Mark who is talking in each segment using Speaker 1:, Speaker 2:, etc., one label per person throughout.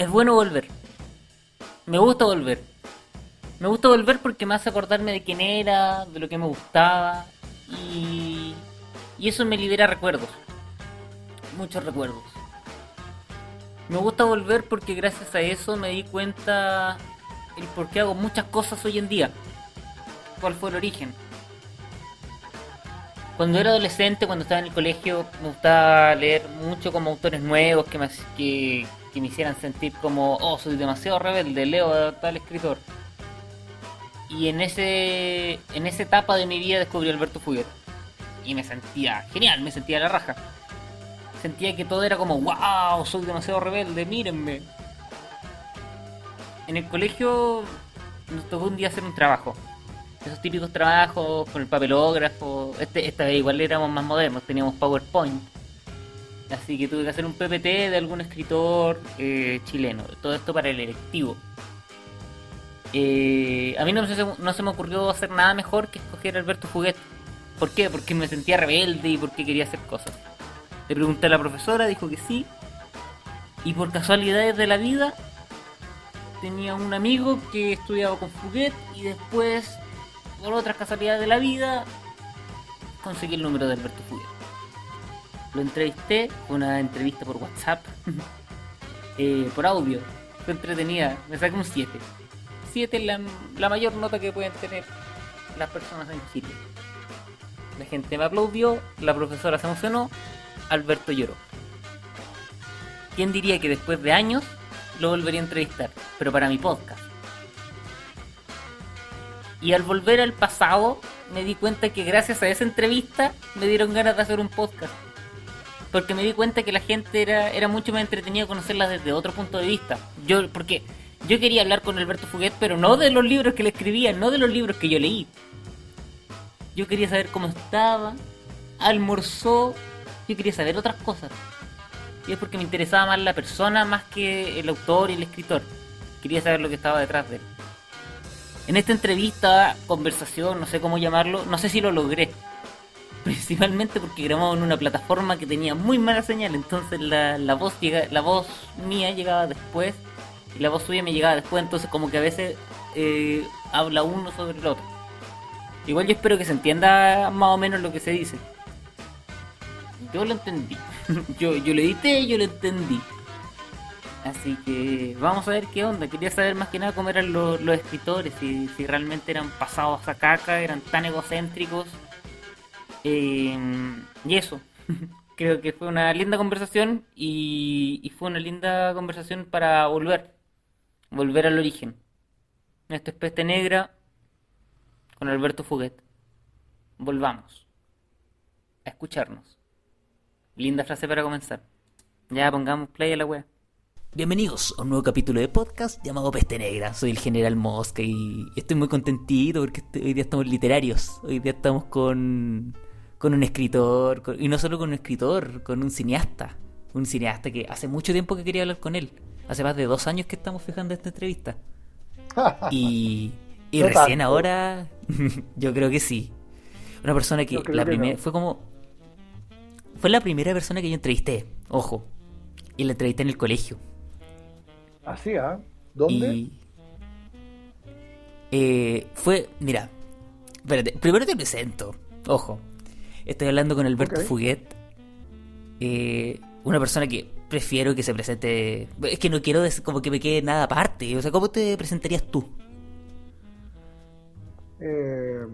Speaker 1: es bueno volver. Me gusta volver. Me gusta volver porque me hace acordarme de quién era, de lo que me gustaba y, y eso me libera recuerdos. Muchos recuerdos. Me gusta volver porque gracias a eso me di cuenta el por qué hago muchas cosas hoy en día. ¿Cuál fue el origen? Cuando era adolescente, cuando estaba en el colegio, me gustaba leer mucho como autores nuevos que me, que, que me hicieran sentir como, oh, soy demasiado rebelde, leo tal escritor. Y en ese en esa etapa de mi vida descubrí Alberto Fuguet. Y me sentía genial, me sentía la raja. Sentía que todo era como, wow, soy demasiado rebelde, mírenme. En el colegio nos tocó un día hacer un trabajo. Esos típicos trabajos con el papelógrafo. Este, esta vez igual éramos más modernos, teníamos PowerPoint. Así que tuve que hacer un PPT de algún escritor eh, chileno. Todo esto para el electivo. Eh, a mí no se, no se me ocurrió hacer nada mejor que escoger a Alberto Fuguet. ¿Por qué? Porque me sentía rebelde y porque quería hacer cosas. Le pregunté a la profesora, dijo que sí. Y por casualidades de la vida, tenía un amigo que estudiaba con Fuguet y después, por otras casualidades de la vida, conseguí el número de Alberto Fuguet. Lo entrevisté, fue una entrevista por WhatsApp, eh, por audio. Fue entretenida, me saqué un 7. 7 es la, la mayor nota que pueden tener las personas en Chile. La gente me aplaudió, la profesora se emocionó, Alberto lloró. ¿Quién diría que después de años lo volvería a entrevistar? Pero para mi podcast. Y al volver al pasado me di cuenta que gracias a esa entrevista me dieron ganas de hacer un podcast. Porque me di cuenta que la gente era, era mucho más entretenida conocerla desde otro punto de vista. Yo, porque yo quería hablar con Alberto Fuguet, pero no de los libros que le escribía, no de los libros que yo leí. Yo quería saber cómo estaba, almorzó, yo quería saber otras cosas. Y es porque me interesaba más la persona más que el autor y el escritor. Quería saber lo que estaba detrás de él. En esta entrevista, conversación, no sé cómo llamarlo, no sé si lo logré. Principalmente porque grabamos en una plataforma que tenía muy mala señal, entonces la, la voz llega, la voz mía llegaba después y la voz suya me llegaba después, entonces como que a veces eh, habla uno sobre el otro. Igual yo espero que se entienda más o menos lo que se dice. Yo lo entendí. yo, yo lo edité, yo lo entendí. Así que vamos a ver qué onda. Quería saber más que nada cómo eran los, los escritores, si, si realmente eran pasados a caca, eran tan egocéntricos. Eh, y eso. Creo que fue una linda conversación y, y fue una linda conversación para volver. Volver al origen. Esto es Peste Negra con Alberto Fuguet. Volvamos a escucharnos. Linda frase para comenzar. Ya pongamos play a la web. Bienvenidos a un nuevo capítulo de podcast llamado Peste Negra. Soy el General Mosca y estoy muy contentito porque este- hoy día estamos literarios. Hoy día estamos con, con un escritor, con- y no solo con un escritor, con un cineasta. Un cineasta que hace mucho tiempo que quería hablar con él. Hace más de dos años que estamos fijando esta entrevista. Y, y
Speaker 2: No
Speaker 1: recién
Speaker 2: tanto.
Speaker 1: ahora, yo creo que sí. Una persona que la
Speaker 2: que
Speaker 1: primera
Speaker 2: no.
Speaker 1: fue como fue la primera persona que yo entrevisté, ojo. Y la entrevisté en el colegio.
Speaker 2: Así, ¿ah? ¿Dónde?
Speaker 1: Y eh, fue, mira, espérate, primero te presento, ojo. Estoy hablando con Alberto
Speaker 2: Ok.
Speaker 1: Fuguet, eh, una persona que prefiero que se presente. Es que no quiero como que me quede nada aparte. O sea, ¿cómo te presentarías tú?
Speaker 2: Eh,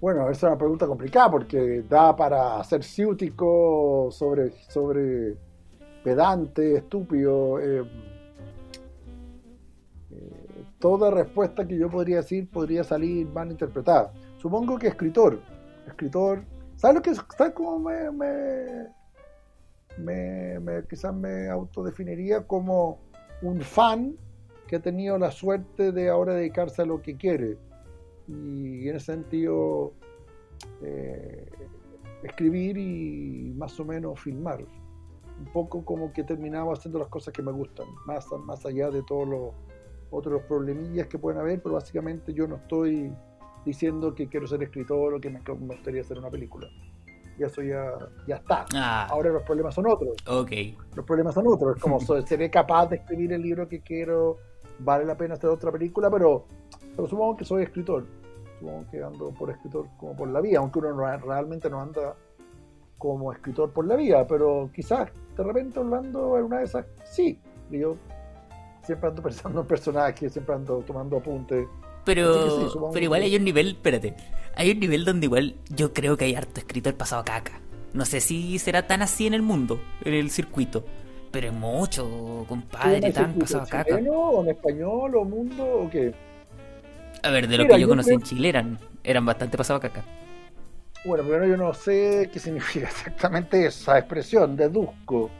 Speaker 2: bueno, esa es una pregunta complicada porque da para ser ciútico, sobre, sobre pedante, estúpido. eh, eh, toda respuesta que yo podría decir podría salir mal interpretada. Supongo que escritor. Escritor. ¿Sabes lo que es? ¿Sabes cómo me, me, me- quizás me autodefiniría como un fan que ha tenido la suerte de ahora dedicarse a lo que quiere? Y en ese sentido, eh, escribir y más o menos filmar. Un poco como que he terminado haciendo las cosas que me gustan, más, más allá de todos los otros problemillas que pueden haber, pero básicamente yo no estoy diciendo que quiero ser escritor o que me, gustaría hacer una película. y eso ya, ya está.
Speaker 1: Ah,
Speaker 2: Ahora los problemas son otros.
Speaker 1: ok.
Speaker 2: Los problemas son otros. Como, ¿seré capaz de escribir el libro que quiero? ¿Vale la pena hacer otra película? Pero, pero supongo que soy escritor. Supongo que ando por escritor como por la vía, aunque uno no- realmente no anda como escritor por la vía, pero quizás de repente Orlando en una de esas sí. Y yo siempre ando pensando en personajes, siempre ando tomando apuntes.
Speaker 1: Pero,
Speaker 2: sí,
Speaker 1: pero igual hay un nivel, espérate, hay un nivel donde igual yo creo que hay harto escritor pasado a caca. No sé si será tan así en el mundo, en el circuito, pero es mucho, compadre,
Speaker 2: ¿Tú
Speaker 1: tan pasado a caca.
Speaker 2: chileno, o en español o mundo o qué?
Speaker 1: A ver, de lo
Speaker 2: Mira,
Speaker 1: que yo
Speaker 2: yo
Speaker 1: conocí
Speaker 2: creo-
Speaker 1: en Chile eran, eran bastante pasado a caca.
Speaker 2: Bueno, primero yo no sé qué significa exactamente esa expresión, deduzco.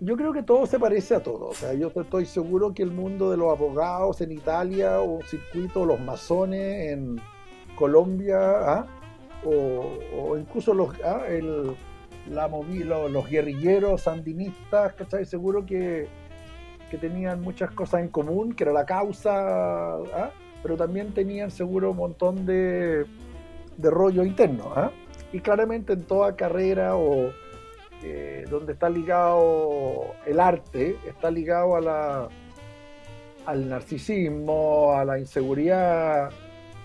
Speaker 2: Yo creo que todo se parece a todo. O sea, yo estoy seguro que el mundo de los abogados en Italia o circuito, los masones en Colombia, ¿ah? o, incluso los, ¿ah? el, la movi- lo- los guerrilleros sandinistas, ¿cachai? Seguro que, que tenían muchas cosas en común, que era la causa, ¿ah? pero también tenían seguro un montón de, de rollo interno. ¿ah? Y claramente en toda carrera o eh, donde está ligado el arte, está ligado a la, al narcisismo, a la inseguridad,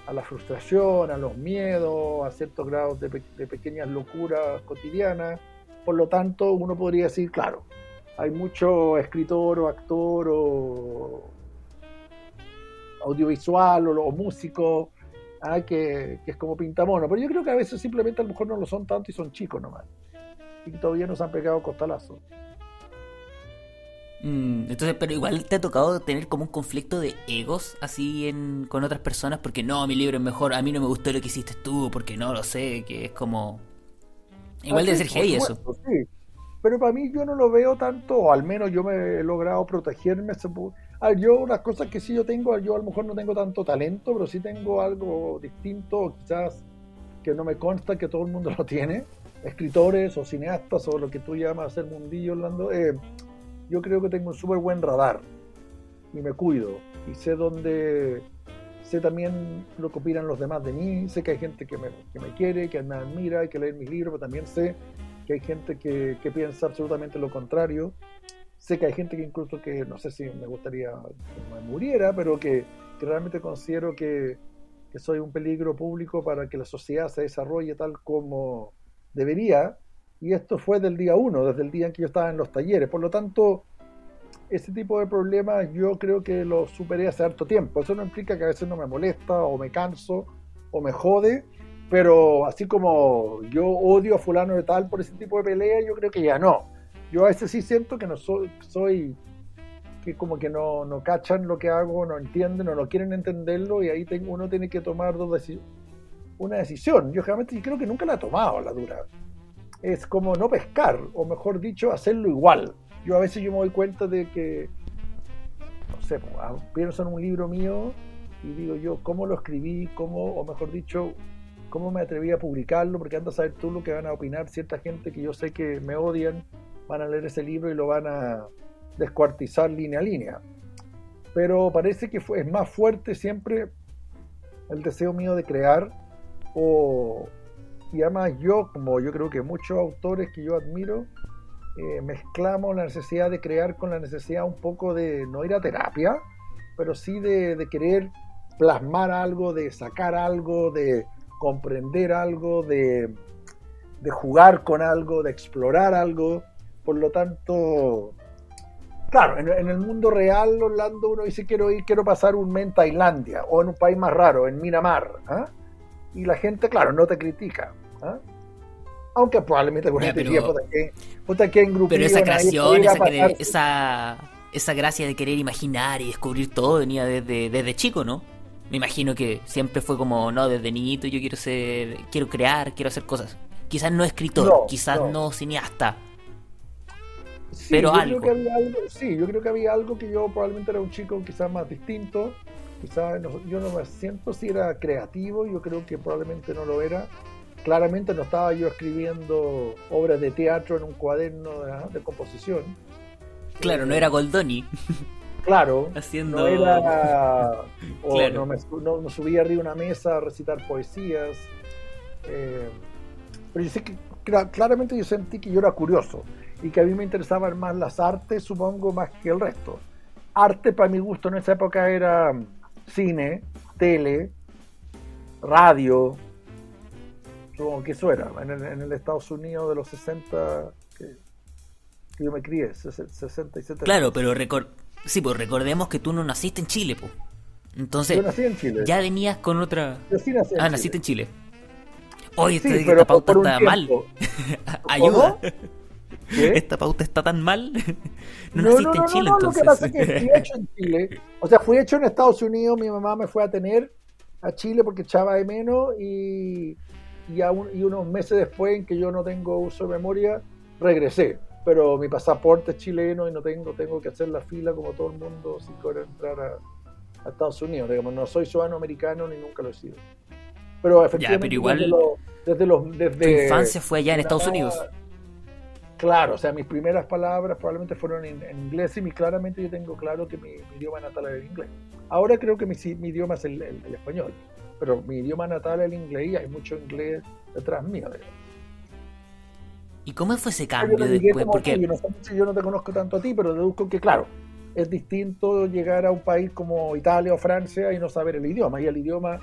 Speaker 2: a la frustración, a los miedos, a ciertos grados de, de pequeñas locuras cotidianas. Por lo tanto, uno podría decir, claro, hay mucho escritor o actor o audiovisual o, o músico ah, que, que es como pintamono. Pero yo creo que a veces simplemente a lo mejor no lo son tanto y son chicos nomás. Y todavía nos han pegado costalazo.
Speaker 1: Mm, entonces, pero igual te ha tocado tener como un conflicto de egos así en, con otras personas, porque no, mi libro es mejor, a mí no me gustó lo que hiciste tú, porque no lo sé, que es como... Igual
Speaker 2: Ah,
Speaker 1: debe
Speaker 2: sí,
Speaker 1: ser heavy eso.
Speaker 2: sí. Pero para mí yo no lo veo tanto, o al menos yo me he logrado protegerme. Ah, yo unas cosas que sí yo tengo, yo a lo mejor no tengo tanto talento, pero sí tengo algo distinto, quizás que no me consta que todo el mundo lo tiene. Escritores o cineastas o lo que tú llamas hacer mundillo, Orlando. eh, yo creo que tengo un súper buen radar y me cuido y sé dónde sé también lo que opinan los demás de mí, sé que hay gente que me, que me quiere, que me admira y que lee mis libros, pero también sé que hay gente que, que piensa absolutamente lo contrario, sé que hay gente que incluso que no sé si me gustaría que me muriera, pero que, que realmente considero que, que soy un peligro público para que la sociedad se desarrolle tal como debería, y esto fue del día uno, desde el día en que yo estaba en los talleres, por lo tanto ese tipo de problemas yo creo que los superé hace harto tiempo. Eso no implica que a veces no me molesta o me canso o me jode, pero así como yo odio a fulano de tal por ese tipo de pelea, yo creo que ya no. Yo a veces sí siento que no soy, soy que como que no, no cachan lo que hago, no entienden o no quieren entenderlo y ahí tengo, uno tiene que tomar dos deci- una decisión. Yo realmente creo que nunca la he tomado la dura. Es como no pescar, o mejor dicho, hacerlo igual yo a veces yo me doy cuenta de que, no sé, pienso en un libro mío y digo yo, ¿cómo lo escribí? ¿Cómo, o mejor dicho, cómo me atreví a publicarlo? Porque anda a saber tú lo que van a opinar cierta gente que yo sé que me odian, van a leer ese libro y lo van a descuartizar línea a línea. Pero parece que fue, es más fuerte siempre el deseo mío de crear o, y además yo, como yo creo que muchos autores que yo admiro, eh, mezclamos la necesidad de crear con la necesidad un poco de no ir a terapia, pero sí de, de querer plasmar algo, de sacar algo, de comprender algo, de, de jugar con algo, de explorar algo. Por lo tanto, claro, en, el mundo real, Orlando, uno dice quiero ir, quiero pasar un mes en Tailandia o en un país más raro, en Miramar. ¿ah? Y la gente, claro, no te critica. ¿ah? Aunque probablemente alguna gente diga, puta, que, puta, que
Speaker 1: Pero esa creación, esa,
Speaker 2: pasar-
Speaker 1: esa, esa gracia de querer imaginar y descubrir todo venía desde, desde chico, ¿no? Me imagino que siempre fue como, no, desde niñito yo quiero ser, quiero crear, quiero hacer cosas. Quizás no escritor,
Speaker 2: No,
Speaker 1: quizás
Speaker 2: no.
Speaker 1: no, cineasta.
Speaker 2: Sí,
Speaker 1: pero
Speaker 2: yo
Speaker 1: algo.
Speaker 2: Creo que había algo. Sí, yo creo que había algo que yo probablemente era un chico quizás más distinto. Quizás no- yo no me siento si era creativo, yo creo que probablemente no lo era. Claramente no estaba yo escribiendo obras de teatro en un cuaderno de, de composición.
Speaker 1: Claro, no
Speaker 2: Eh,
Speaker 1: era Goldoni
Speaker 2: Claro,
Speaker 1: haciendo...
Speaker 2: no era. O
Speaker 1: Claro.
Speaker 2: no, me, no- no subía arriba una mesa a recitar poesías. Eh, pero yo sé que claramente yo sentí que yo era curioso y que a mí me interesaban más las artes, supongo, más que el resto. Arte para mi gusto en esa época era cine, tele, radio, supongo que eso era, en el, Estados Unidos de los 60 que, yo me crié, 67.
Speaker 1: Claro, pero sí, pues recordemos que tú no naciste en Chile, pues. Entonces,
Speaker 2: yo nací en Chile.
Speaker 1: ya venías con otra...
Speaker 2: Yo sí nací en
Speaker 1: ah, naciste en Chile. Oye,
Speaker 2: sí,
Speaker 1: esta pauta está mal. Ayuda. Esta pauta está tan mal. no, naciste no, no, en Chile, entonces.
Speaker 2: Lo que pasa es que fui hecho en Chile. O sea, fui hecho en Estados Unidos. Mi mamá me fue a tener a Chile porque echaba de menos. Y, y, y unos meses después, en que yo no tengo uso de memoria, regresé. Pero mi pasaporte es chileno y no tengo, tengo que hacer la fila como todo el mundo si quiero entrar a, a Estados Unidos. Digamos, no soy ciudadano americano ni nunca lo he sido. Pero efectivamente,
Speaker 1: pero igual,
Speaker 2: desde, los, desde,
Speaker 1: tu infancia fue allá en Estados Unidos.
Speaker 2: Claro, o sea, mis primeras palabras probablemente fueron en, inglés y claramente yo tengo claro que mi, idioma natal es el inglés. Ahora creo que mi, idioma es el, español, pero mi idioma natal es el inglés y hay mucho inglés detrás mío.
Speaker 1: ¿Y cómo fue ese cambio después?
Speaker 2: Porque... Yo, no sé yo no te conozco tanto a ti, pero deduzco que, claro, es distinto llegar a un país como Italia o Francia y no saber el idioma. Y el idioma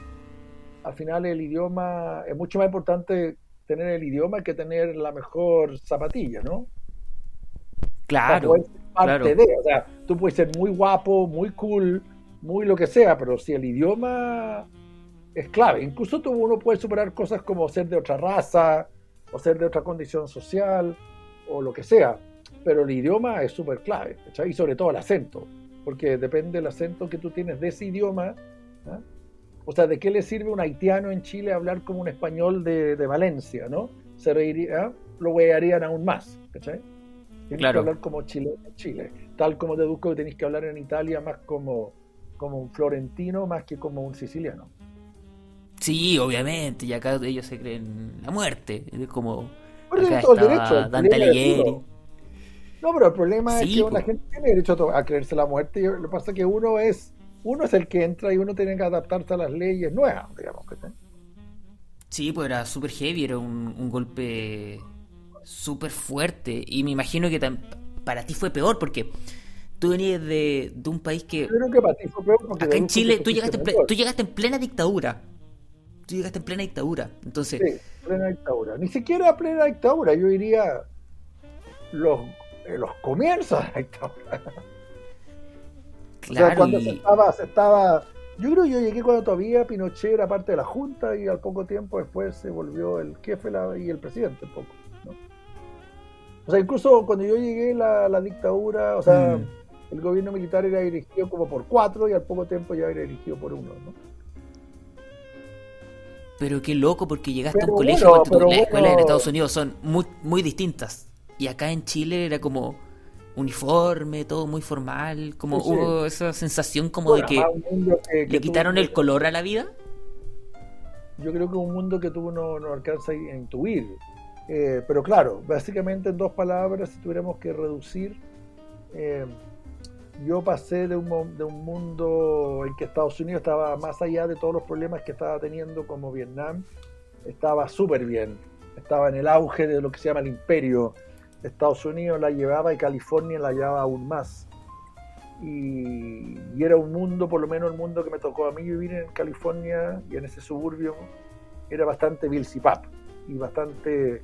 Speaker 2: al final el idioma es mucho más importante tener el idioma que tener la mejor zapatilla, ¿no?
Speaker 1: Claro.
Speaker 2: parte de, o sea, tú puedes ser muy guapo, muy cool, muy lo que sea, pero si el idioma es clave, incluso tú, uno puede superar cosas como ser de otra raza o ser de otra condición social o lo que sea, pero el idioma es súper clave, y sobre todo el acento, porque depende del acento que tú tienes de ese idioma, ¿no? O sea, ¿de qué le sirve un haitiano en Chile hablar como un español de, Valencia, no? Se reiría, lo wearían aún más, ¿cachai? Tienes que hablar como chileno en Chile. Tal como deduzco que tenéis que hablar en Italia más como, como un florentino más que como un siciliano.
Speaker 1: Sí, obviamente, y acá ellos se creen la muerte, es como
Speaker 2: acá todo el derecho, Dante Alighieri. No, pero el problema es que la gente tiene derecho a creerse la muerte. Lo que pasa es que uno es uno es el que entra y uno tiene que adaptarse a las leyes nuevas, digamos. que
Speaker 1: Sí, pues era súper heavy, era un, golpe súper fuerte. Y me imagino que para ti fue peor porque tú venías de, un país que...
Speaker 2: Yo creo que para ti fue peor porque...
Speaker 1: Acá en Chile tú llegaste, en tú llegaste en plena dictadura. Tú llegaste en plena dictadura. Entonces...
Speaker 2: Sí, plena dictadura. Ni siquiera plena dictadura, yo diría los, eh, los comienzos de la dictadura. Claro, cuando se, estaba, se estaba. Yo creo que yo llegué cuando todavía Pinochet era parte de la Junta y al poco tiempo después se volvió el jefe y el presidente, un poco. O sea, incluso cuando yo llegué la, la dictadura, o sea, mm. el gobierno militar era dirigido como por cuatro y al poco tiempo ya era dirigido por uno, ¿no?
Speaker 1: Pero qué loco, porque llegaste a un colegio, bueno, las escuelas en Estados Unidos son muy, muy distintas. Y acá en Chile era como uniforme, todo muy formal, como hubo esa sensación como de que, le quitaron el color a la vida.
Speaker 2: Yo creo que un mundo que tú no, no alcanza a intuir. Eh, pero claro, básicamente en dos palabras, si tuviéramos que reducir, eh, yo pasé de un, de un mundo en que Estados Unidos estaba más allá de todos los problemas que estaba teniendo como Vietnam, estaba súper bien, estaba en el auge de lo que se llama el imperio, Estados Unidos la llevaba y California la llevaba aún más. Y, era un mundo, por lo menos el mundo que me tocó a mí vivir en California y en ese suburbio, era bastante Pap y bastante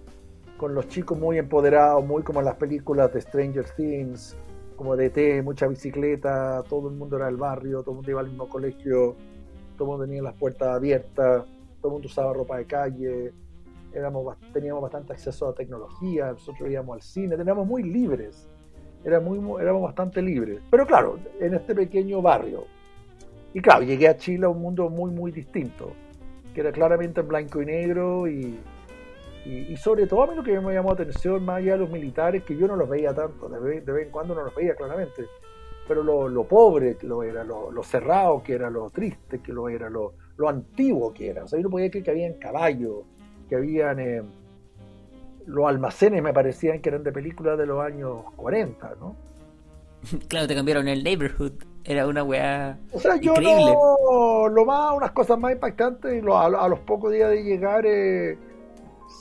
Speaker 2: con los chicos muy empoderados, muy como en las películas de Stranger Things, como de T, mucha bicicleta, todo el mundo era del barrio, todo el mundo iba al mismo colegio, todo el mundo tenía las puertas abiertas, todo el mundo usaba ropa de calle, éramos, teníamos bastante acceso a tecnología, nosotros íbamos al cine, teníamos muy libres, era muy, éramos bastante libres. Pero claro, en este pequeño barrio. Y claro, llegué a Chile a un mundo muy, muy distinto, que era claramente en blanco y negro y, y, sobre todo a mí lo que me llamó la atención, más allá de los militares, que yo no los veía tanto, de vez, en cuando no los veía claramente, pero lo, lo pobre que lo era, lo, lo, cerrado que era, lo triste que lo era, lo, lo antiguo que era. O sea, yo no podía creer que habían caballos, que habían eh, los almacenes me parecían que eran de películas de los años 40, ¿no?
Speaker 1: Claro, te cambiaron el neighborhood, era una weá.
Speaker 2: O sea, yo no, lo más, unas cosas más impactantes, a, los pocos días de llegar, eh,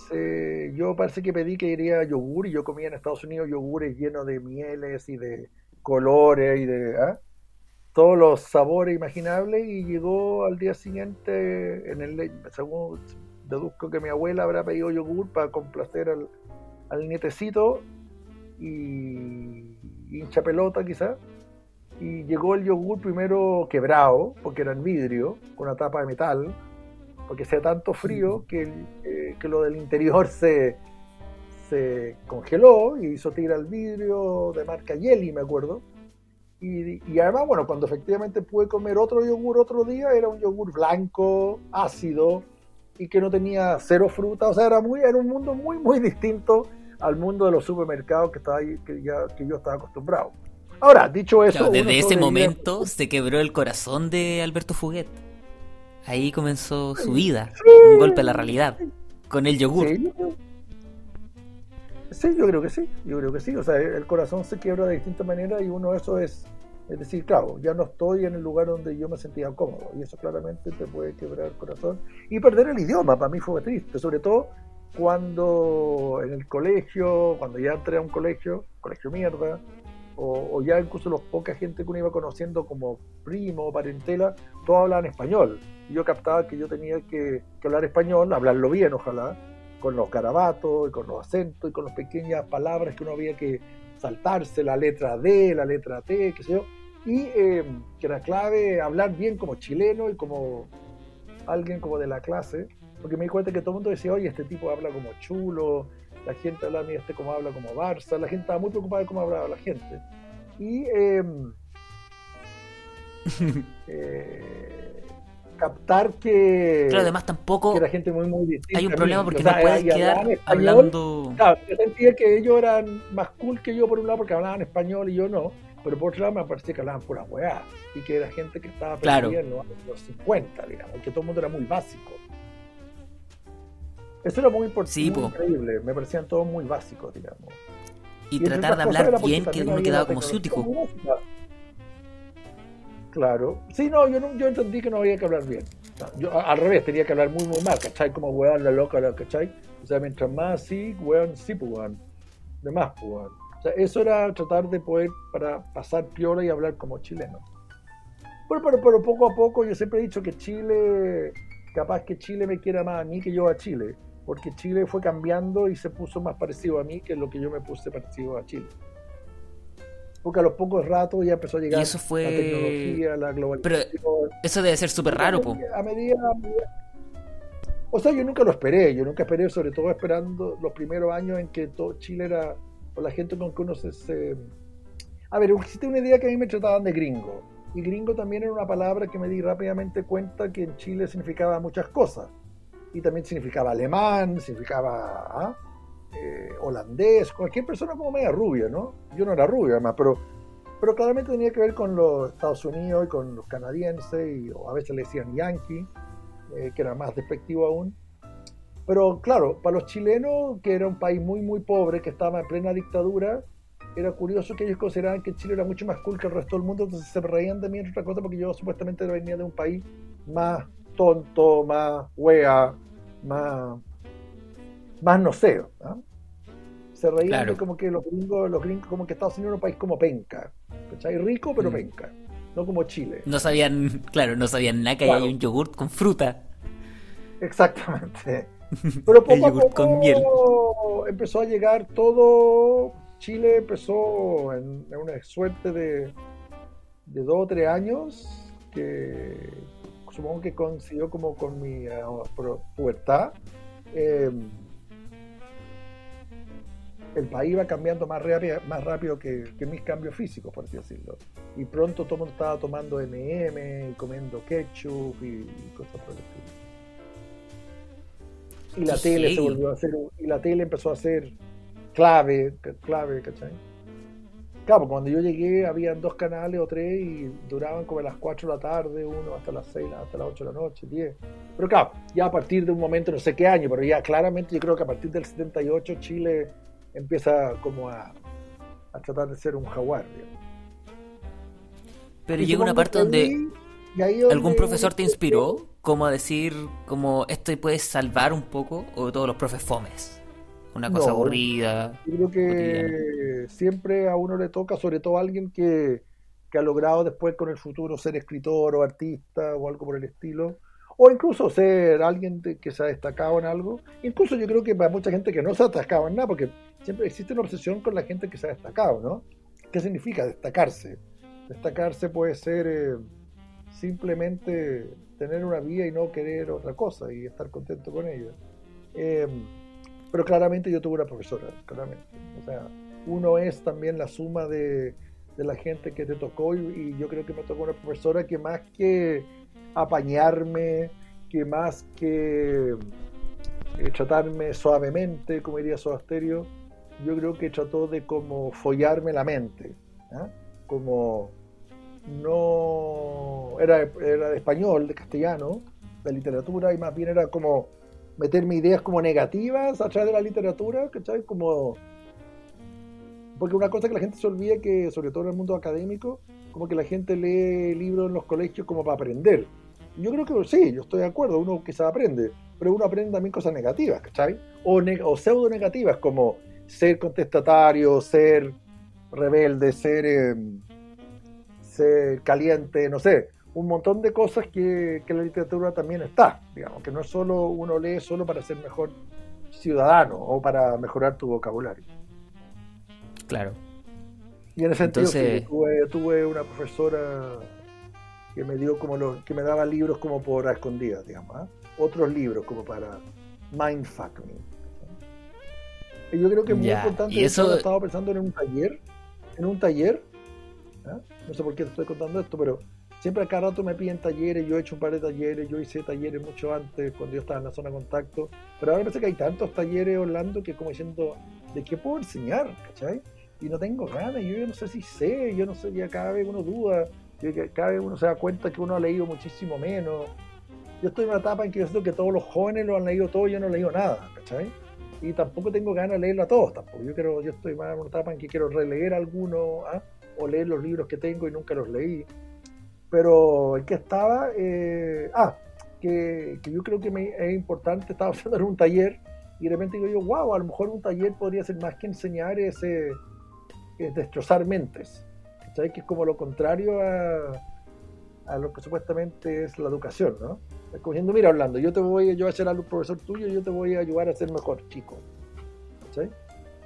Speaker 2: se- yo parece que pedí que iría yogur y yo comía en Estados Unidos yogures llenos de mieles y de colores y de ¿ah? todos los sabores imaginables y llegó al día siguiente en el según deduzco que mi abuela habrá pedido yogur para complacer al, al nietecito y, hincha pelota quizás y llegó el yogur primero quebrado porque era en vidrio con una tapa de metal porque hacía tanto frío que, el- eh, que lo del interior se, se congeló y hizo tirar el vidrio de marca Jelly, me acuerdo. Y, y además, bueno, cuando efectivamente pude comer otro yogur otro día, era un yogur blanco, ácido y que no tenía cero fruta. O sea, era, muy, era un mundo muy, muy distinto al mundo de los supermercados que, estaba ahí, que, ya, que yo estaba acostumbrado. Ahora, dicho eso,
Speaker 1: Claro, desde ese momento se quebró el corazón de Alberto Fuguet. Ahí comenzó su vida, un golpe a la realidad, con el yogur.
Speaker 2: Sí, yo creo- sí, yo creo que sí, yo creo que sí. O sea, el corazón se quiebra de distintas maneras y uno eso es, es decir, claro, ya no estoy en el lugar donde yo me sentía cómodo y eso claramente te puede quebrar el corazón y perder el idioma. Para mí fue triste, sobre todo cuando en el colegio, cuando ya entré a un colegio, colegio mierda, o, o ya incluso los poca gente que uno iba conociendo como primo, parentela, todos hablaban español. Y yo captaba que yo tenía que, que hablar español, hablarlo bien, ojalá, con los garabatos, y con los acentos, y con las pequeñas palabras que uno había que saltarse, la letra D, la letra T, qué sé yo. Y eh, que era clave hablar bien como chileno y como alguien como de la clase, porque me di cuenta que todo el mundo decía, oye, este tipo habla como chulo, la gente habla de este como habla como Barça, la gente estaba muy preocupada de cómo hablaba la gente. Y eh, eh, captar que,
Speaker 1: Claro, además tampoco
Speaker 2: que era gente muy, muy distinta.
Speaker 1: hay un problema porque
Speaker 2: O sea,
Speaker 1: no puedes quedar
Speaker 2: español.
Speaker 1: hablando...
Speaker 2: Claro, yo sentía que ellos eran más cool que yo por un lado porque hablaban español y yo no, pero por otro lado me parecía que hablaban pura weá y que era gente que estaba
Speaker 1: Claro.
Speaker 2: perdida en los años 50, digamos, que todo el mundo era muy básico. Eso era muy importante,
Speaker 1: Sí,
Speaker 2: muy increíble, me parecían todos muy básicos, digamos.
Speaker 1: Y tratar de hablar bien que uno quedaba como ciútico.
Speaker 2: Claro. Sí, no, yo, no, yo entendí que no había que hablar bien. Yo, al revés, tenía que hablar muy, muy mal, ¿cachai? Como weón, la loca, la, ¿cachai? O sea, mientras más así, weón, sí, pues, weón. De más, pues, weón. O sea, eso era tratar de poder para pasar piola y hablar como chileno. Pero, pero, pero poco a poco yo siempre he dicho que Chile, capaz que Chile me quiera más a mí que yo a Chile, porque Chile fue cambiando y se puso más parecido a mí que lo que yo me puse parecido a Chile. Porque a los pocos ratos ya empezó a llegar
Speaker 1: eso fue-
Speaker 2: la tecnología, la globalización.
Speaker 1: Eso debe ser súper raro, po.
Speaker 2: A medida, a medida- O sea, yo nunca lo esperé, yo nunca esperé, sobre todo esperando los primeros años en que todo Chile era, o la gente con que uno se... se- A ver, existe una idea que a mí me trataban de gringo, y gringo también era una palabra que me di rápidamente cuenta que en Chile significaba muchas cosas, y también significaba alemán, significaba ¿ah? eh, holandés, cualquier persona como media rubia, ¿no? Yo no era rubio además, pero, pero claramente tenía que ver con los Estados Unidos y con los canadienses, y, o a veces le decían yankee, eh, que era más despectivo aún. Pero claro, para los chilenos, que era un país muy, muy pobre, que estaba en plena dictadura, era curioso que ellos consideraban que Chile era mucho más cool que el resto del mundo, entonces se reían de mí entre otras cosas porque yo supuestamente venía de un país más tonto, más wea, más, más no sé. Se reían
Speaker 1: Claro.
Speaker 2: de como que los gringos, los gringos, como que Estados Unidos era un país como penca, ¿cachai? Rico pero
Speaker 1: Mm.
Speaker 2: penca, no como Chile.
Speaker 1: No sabían, claro, no sabían nada que
Speaker 2: Claro.
Speaker 1: hay un yogurt con fruta.
Speaker 2: Exactamente. Pero poco a
Speaker 1: con miel.
Speaker 2: empezó a llegar todo. Chile empezó en, en una suerte de, de dos o tres años que supongo que coincidió como con mi pu- pubertad. Eh, el país iba cambiando más rápido, más rápido que, que mis cambios físicos, por así decirlo. Y pronto todo el mundo estaba tomando MM, comiendo ketchup y, y cosas por el estilo. Y la tele se volvió a hacer, y la tele empezó a ser clave, clave, ¿cachai? Claro, cuando yo llegué habían dos canales o tres y duraban como a las 4 de la tarde, uno hasta las 6, hasta las 8 de la noche, 10. Pero claro, ya a partir de un momento, no sé qué año, pero ya claramente yo creo que a partir del 78 Chile empieza como a, a tratar de ser un jaguar. digamos.
Speaker 1: Pero
Speaker 2: Y
Speaker 1: llega una parte donde
Speaker 2: ahí- y ahí donde
Speaker 1: algún profesor te inspiró como decir, como esto puede salvar un poco, o todos los profes fomes. Una cosa
Speaker 2: No,
Speaker 1: aburrida.
Speaker 2: Yo creo
Speaker 1: cotidiana.
Speaker 2: que siempre a uno le toca, sobre todo a alguien que, que ha logrado después con el futuro ser escritor o artista o algo por el estilo, o incluso ser alguien que se ha destacado en algo. Incluso yo creo que para mucha gente que no se ha destacado en nada, porque siempre existe una obsesión con la gente que se ha destacado, ¿no? ¿Qué significa destacarse? Destacarse puede ser eh, simplemente tener una vida y no querer otra cosa y estar contento con ella. Eh, pero claramente yo tuve una profesora, claramente. O sea, uno es también la suma de, de la gente que te tocó y, y yo creo que me tocó una profesora que más que apañarme, que más que eh, tratarme suavemente, como diría Soda Stereo, yo creo que trató de como follarme la mente, ¿ah? como no era, era de español, de castellano, de literatura, y más bien era como meterme ideas como negativas a través de la literatura, ¿cachai? Como... Porque una cosa que la gente se olvida que, sobre todo en el mundo académico, como que la gente lee libros en los colegios como para aprender. Yo creo que sí, yo estoy de acuerdo, uno quizás aprende, pero uno aprende también cosas negativas, ¿cachai? O, ne- o pseudo negativas, como ser contestatario, ser rebelde, ser, eh, caliente, no sé, un montón de cosas que, la literatura también está, digamos, que no es solo uno lee solo para ser mejor ciudadano o para mejorar tu vocabulario.
Speaker 1: Claro.
Speaker 2: Y en ese sentido sí,
Speaker 1: Entonces-
Speaker 2: yo tuve, tuve una profesora que me dio como los, que me daba libros como por a escondidas, digamos, ¿ah? otros libros como para mindfuck me. Y yo creo que es muy importante,
Speaker 1: y eso-
Speaker 2: ahora estaba pensando en un taller, en un taller, ¿ah? no sé por qué te estoy contando esto, pero siempre a cada rato me piden talleres, yo he hecho un par de talleres, yo hice talleres mucho antes, cuando yo estaba en la zona de contacto, pero ahora parece que hay tantos talleres Orlando que como diciendo, ¿de qué puedo enseñar? ¿cachai? Y no tengo ganas, yo no sé si sé, yo no sé, ya cada vez uno duda, cada vez uno se da cuenta que uno ha leído muchísimo menos. Yo estoy en una etapa en que yo siento que todos los jóvenes lo han leído todo yo no he leído nada, ¿cachai? Y tampoco tengo ganas de leerlo a todos tampoco. Yo quiero, yo estoy más en una etapa en que quiero releer algunos, ¿ah? O leer los libros que tengo y nunca los leí. Pero el que estaba, eh, ah, que, que yo creo que me, es importante, estaba haciendo en un taller y de repente digo yo, wow, a lo mejor un taller podría ser más que enseñar ese es destrozar mentes. ¿Sabes? Que es como lo contrario a, a lo que supuestamente es la educación, ¿no? Es como diciendo, mira, Orlando, yo te voy, yo a ser algo profesor tuyo, yo te voy a ayudar a ser mejor chico. ¿Sabes?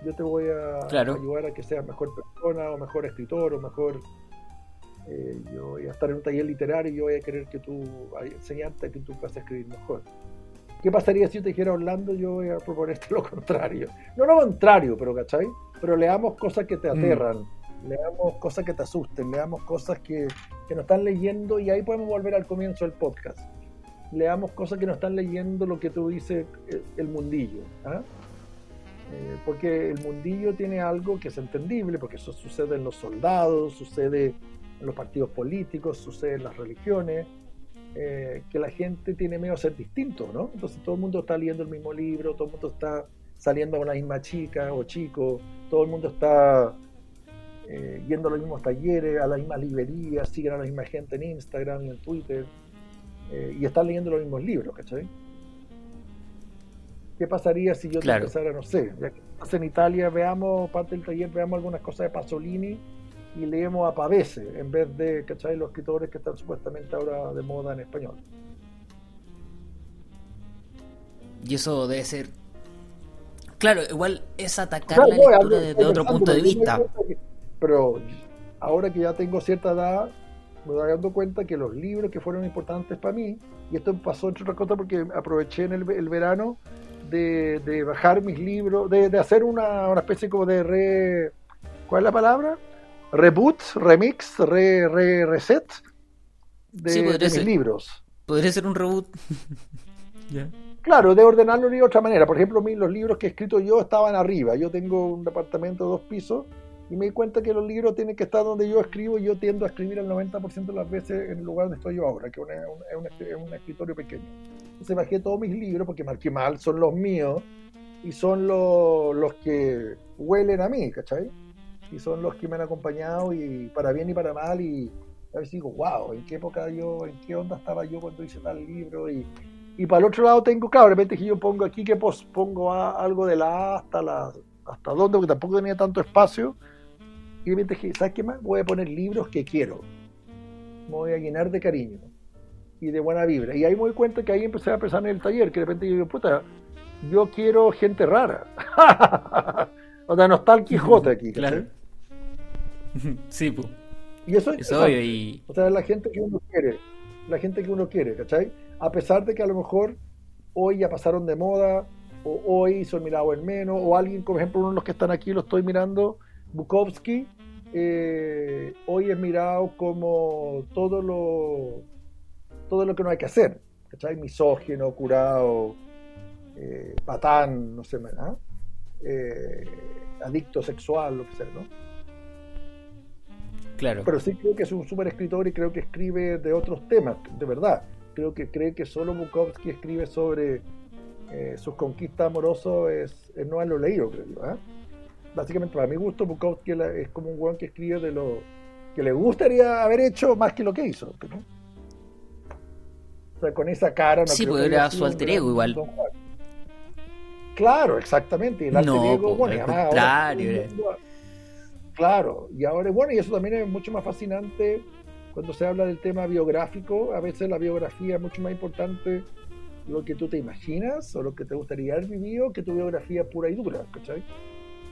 Speaker 2: Yo te voy a
Speaker 1: Claro.
Speaker 2: ayudar a que seas mejor persona, o mejor escritor, o mejor. eh, yo voy a estar en un taller literario y yo voy a querer que tú, a enseñarte a que tú puedas escribir mejor. ¿Qué pasaría si yo te dijera, Orlando, yo voy a proponerte lo contrario? No lo contrario, pero ¿cachai? Pero leamos cosas que te
Speaker 1: Mm.
Speaker 2: aterran, leamos cosas que te asusten, leamos cosas que, que nos están leyendo y ahí podemos volver al comienzo del podcast. Leamos cosas que nos están leyendo lo que tú dices, el, el mundillo. ¿ah? Eh, porque el mundillo tiene algo que es entendible, porque eso sucede en los soldados, sucede en los partidos políticos, sucede en las religiones, eh, que la gente tiene miedo a ser distinto, ¿no? Entonces todo el mundo está leyendo el mismo libro, todo el mundo está saliendo con la misma chica o chico, todo el mundo está eh, yendo a los mismos talleres, a las mismas librerías, siguen a la misma gente en Instagram en Twitter, eh, y están leyendo los mismos libros, ¿cachai? ¿Qué pasaría si yo te
Speaker 1: Claro.
Speaker 2: empezara, no sé, ya que estás en Italia, veamos parte del taller, veamos algunas cosas de Pasolini y leemos a Pavese en vez de, ¿cachai? Los escritores que están supuestamente ahora de moda en español.
Speaker 1: Y eso debe ser. Claro, igual es atacar
Speaker 2: Claro,
Speaker 1: la lectura desde
Speaker 2: estoy
Speaker 1: otro punto de vista.
Speaker 2: que- Pero ahora que ya tengo cierta edad, me doy dando cuenta que los libros que fueron importantes para mí, y esto pasó entre otras cosas porque aproveché en el, el verano de, de bajar mis libros, de, de hacer una, una especie como de re... ¿Cuál es la palabra? Reboot, remix, re, re, reset de,
Speaker 1: Sí, podría
Speaker 2: de mis
Speaker 1: ser.
Speaker 2: libros.
Speaker 1: Podría ser un reboot.
Speaker 2: Claro, de ordenarlo de otra manera. Por ejemplo, mi- los libros que he escrito yo estaban arriba. Yo tengo un departamento de dos pisos y me di cuenta que los libros tienen que estar donde yo escribo y yo tiendo a escribir el 90% de las veces en el lugar donde estoy yo ahora, que es un- un, un escritorio pequeño. Entonces bajé todos mis libros porque marqué mal, son los míos y son los que huelen a mí, ¿cachai? Y son los que me han acompañado y para bien y para mal y, a veces digo, wow, ¿en qué época yo, en qué onda estaba yo cuando hice tal libro? Y, y para el otro lado tengo, claro, de repente que yo pongo aquí que pongo algo de la A hasta la hasta dónde, porque tampoco tenía tanto espacio. Y repente dije, ¿sabes qué más? Voy a poner libros que quiero. Me voy a llenar de cariño y de buena vibra. Y ahí me doy cuenta que ahí empecé a pensar en el taller, que de repente yo digo, puta, yo quiero gente rara. o sea, no está el Quijote aquí.
Speaker 1: Claro. Sí, pues.
Speaker 2: Y eso, es y... O sea, la gente que uno quiere, la gente que uno quiere, ¿cachai? A pesar de que a lo mejor hoy ya pasaron de moda, o hoy son mirados en menos, o alguien, por ejemplo, uno de los que están aquí lo estoy mirando, Bukowski, eh, hoy es mirado como todo lo todo lo que no hay que hacer, ¿cachai? Misógino, curado, eh, patán, no sé, ¿ah? eh, adicto sexual, lo que sea, ¿no?
Speaker 1: Claro.
Speaker 2: Pero sí creo que es un súper escritor y creo que escribe de otros temas, de verdad. Creo que cree que solo Bukowski escribe sobre eh, sus conquistas amorosas, es, no lo leído, creo yo. Básicamente, para mi gusto, Bukowski es como un weón que escribe de lo que le gustaría haber hecho más que lo que hizo. O sea, con esa cara. No
Speaker 1: sí, pues era su alter ego igual.
Speaker 2: Claro, exactamente. El alter
Speaker 1: no,
Speaker 2: ego,
Speaker 1: bueno, al contrario.
Speaker 2: Claro, y ahora, bueno, y eso también es mucho más fascinante cuando se habla del tema biográfico. A veces la biografía es mucho más importante lo que tú te imaginas o lo que te gustaría haber vivido que tu biografía pura y dura, ¿cachai?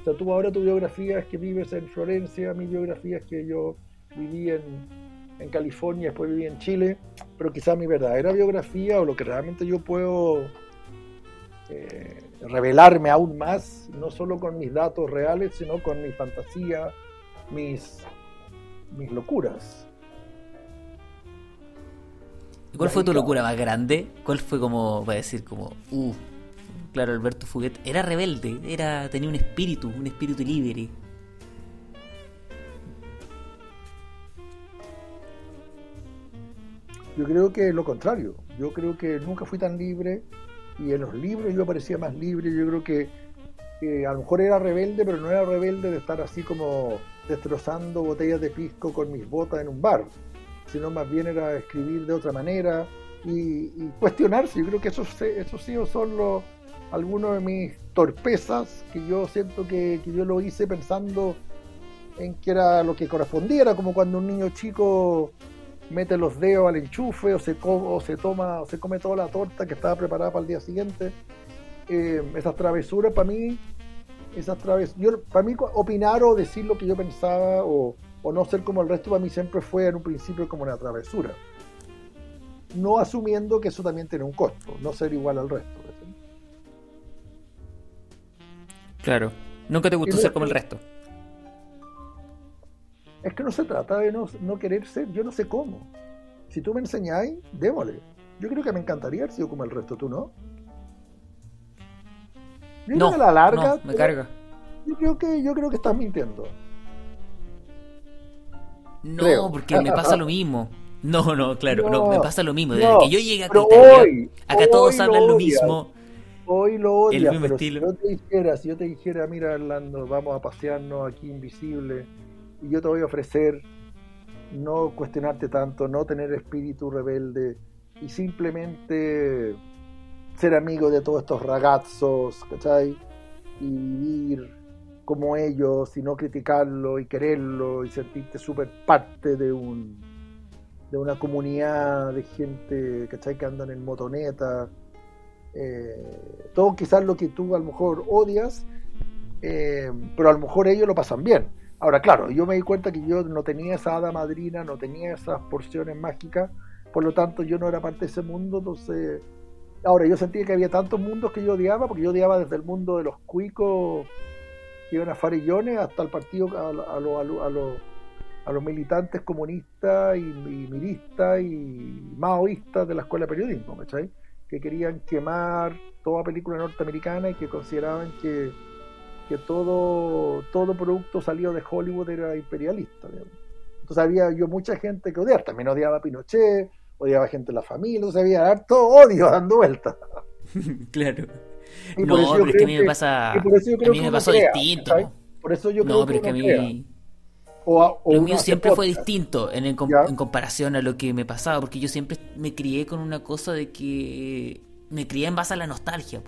Speaker 2: Sea, tú ahora tu biografía es que vives en Florencia, mi biografía es que yo viví en, en California, después viví en Chile, pero quizás mi verdadera biografía o lo que realmente yo puedo eh, revelarme aún más, no solo con mis datos reales, sino con mi fantasía, mis, mis locuras.
Speaker 1: ¿Y cuál fue tu locura más grande? ¿Cuál fue como, a decir, como, uh, claro, Alberto Fuguet era rebelde, era tenía un espíritu, un espíritu libre?
Speaker 2: Yo creo que lo contrario. Yo creo que nunca fui tan libre y en los libros yo parecía más libre. Yo creo que, a lo mejor era rebelde, pero no era rebelde de estar así como destrozando botellas de pisco con mis botas en un bar, sino más bien era escribir de otra manera y, cuestionarse. Yo creo que esos, esos sí son los, algunos de mis torpezas que yo siento que, yo lo hice pensando en que era lo que correspondía, era como cuando un niño chico mete los dedos al enchufe o se, o se toma o se come toda la torta que estaba preparada para el día siguiente. Eh, esas travesuras para mí, esas traves, yo, para mí opinar o decir lo que yo pensaba o, o, no ser como el resto para mí siempre fue en un principio como una travesura. No asumiendo que eso también tiene un costo, no ser igual al resto.
Speaker 1: Claro, nunca te gustó ser como el resto.
Speaker 2: Es que no se trata de no, querer ser, yo no sé cómo. Si tú me enseñáis, démosle. Yo creo que me encantaría haber sido como el resto, ¿tú no?
Speaker 1: Yo no, la larga. me carga.
Speaker 2: Yo creo que, yo creo que estás mintiendo.
Speaker 1: No, porque me pasa lo mismo. No, no, claro, no, me pasa lo mismo. Desde que yo llegué a
Speaker 2: hoy,
Speaker 1: acá todos hablan lo mismo.
Speaker 2: Hoy lo odias, pero si yo te dijera, si yo te dijera, mira Orlando, vamos a pasearnos aquí invisible y yo te voy a ofrecer no cuestionarte tanto, no tener espíritu rebelde y simplemente ser amigo de todos estos ragazos, ¿cachai? Y vivir como ellos y no criticarlo y quererlo y sentirte súper parte de un de una comunidad de gente, ¿cachai? Que andan en motoneta. Eh, todo quizás lo que tú a lo mejor odias, eh, pero a lo mejor ellos lo pasan bien. Ahora, claro, yo me di cuenta que yo no tenía esa hada madrina, no tenía esas porciones mágicas, por lo tanto yo no era parte de ese mundo, entonces... Ahora, yo sentía que había tantos mundos que yo odiaba, porque yo odiaba desde el mundo de los cuicos que iban a farillones hasta el partido, a, a, a, los militantes comunistas y, y y maoístas de la escuela de periodismo, ¿cachai? Que querían quemar toda película norteamericana y que consideraban que que todo, todo producto salido de Hollywood era imperialista. Entonces había yo mucha gente que odiaba, también odiaba a Pinochet, odiaba gente de la familia, entonces había harto odio dando vueltas.
Speaker 1: claro. no, pero es que a mí me pasa, a mí me pasó distinto.
Speaker 2: Por eso yo creo
Speaker 1: no, pero es que a mí...
Speaker 2: O,
Speaker 1: lo mío siempre fue distinto en, en, comparación a lo que me pasaba, porque yo siempre me crié con una cosa de que me crié en base a la nostalgia.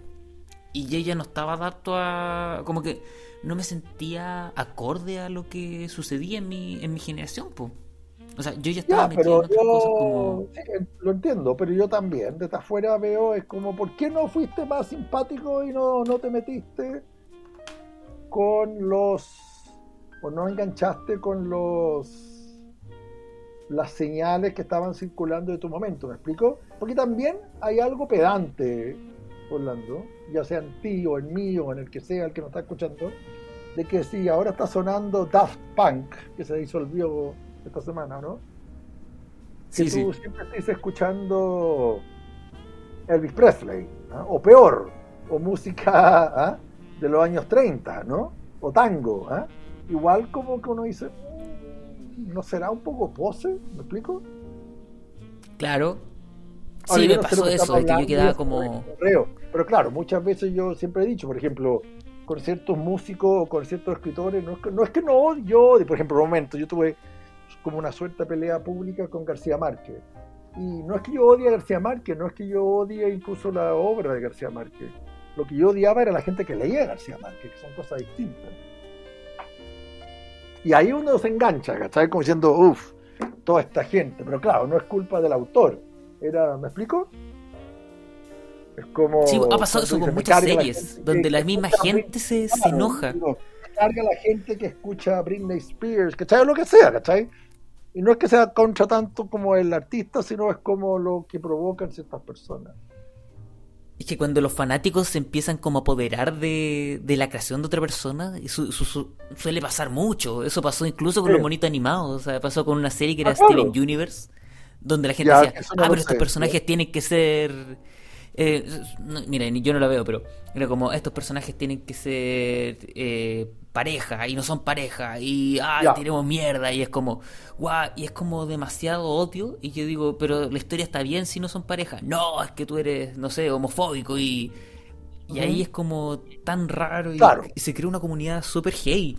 Speaker 1: Y yo ya no estaba adapto a... como que no me sentía acorde a lo que sucedía en mi, en mi generación, pues. O sea, yo ya estaba
Speaker 2: metido en cosas como... Sí, lo entiendo, pero yo también, desde afuera veo, es como, ¿por qué no fuiste más simpático y no, no te metiste con los... o no enganchaste con los las señales que estaban circulando de tu momento, ¿me explico? Porque también hay algo pedante, Orlando, ya sea en ti o en mí o en el que sea el que nos está escuchando, de que si ahora está sonando Daft Punk, que se disolvió esta semana, ¿no? Que tú siempre estés escuchando Elvis Presley, ¿ah? o peor, o música ¿ah? de los años 30, ¿no? O tango, ¿ah? Igual como que uno dice, mm, ¿no será un poco pose? ¿Me explico?
Speaker 1: Claro. sí, me pasó eso, de que yo quedaba como...
Speaker 2: Pero claro, muchas veces yo siempre he dicho, por ejemplo, con ciertos músicos o con ciertos escritores, no es que no, es que no odio, por ejemplo, un momento, yo tuve como una suerte pelea pública con García Márquez. Y no es que yo odie a García Márquez, no es que yo odie incluso la obra de García Márquez. Lo que yo odiaba era la gente que leía a García Márquez, que son cosas distintas. Y ahí uno se engancha, ¿cachai? Como diciendo, uff, toda esta gente. Pero claro, no es culpa del autor. Era, ¿Me explico?
Speaker 1: Es como. Sí, ha pasado eso con muchas series, donde la misma gente se, se enoja.
Speaker 2: carga la gente que escucha a Britney Spears, ¿cachai? O lo que sea, ¿cachai? Y no es que sea contra tanto como el artista, sino es como lo que provocan ciertas personas.
Speaker 1: Es que cuando los fanáticos se empiezan como a apoderar de, de la creación de otra persona, eso, suele pasar mucho. Eso pasó incluso con los monitos animados. O sea, pasó con una serie que era ah, Steven Universe, donde la gente decía, ah, pero estos personajes tienen que ser eh, miren, yo no la veo, pero era como estos personajes tienen que ser eh, pareja y no son pareja y ah, tenemos mierda y es como guau, y es como demasiado odio y yo digo, pero la historia está bien si no son pareja. No, es que tú eres, no sé, homofóbico y y ahí es como tan raro y, se crea una comunidad súper gay.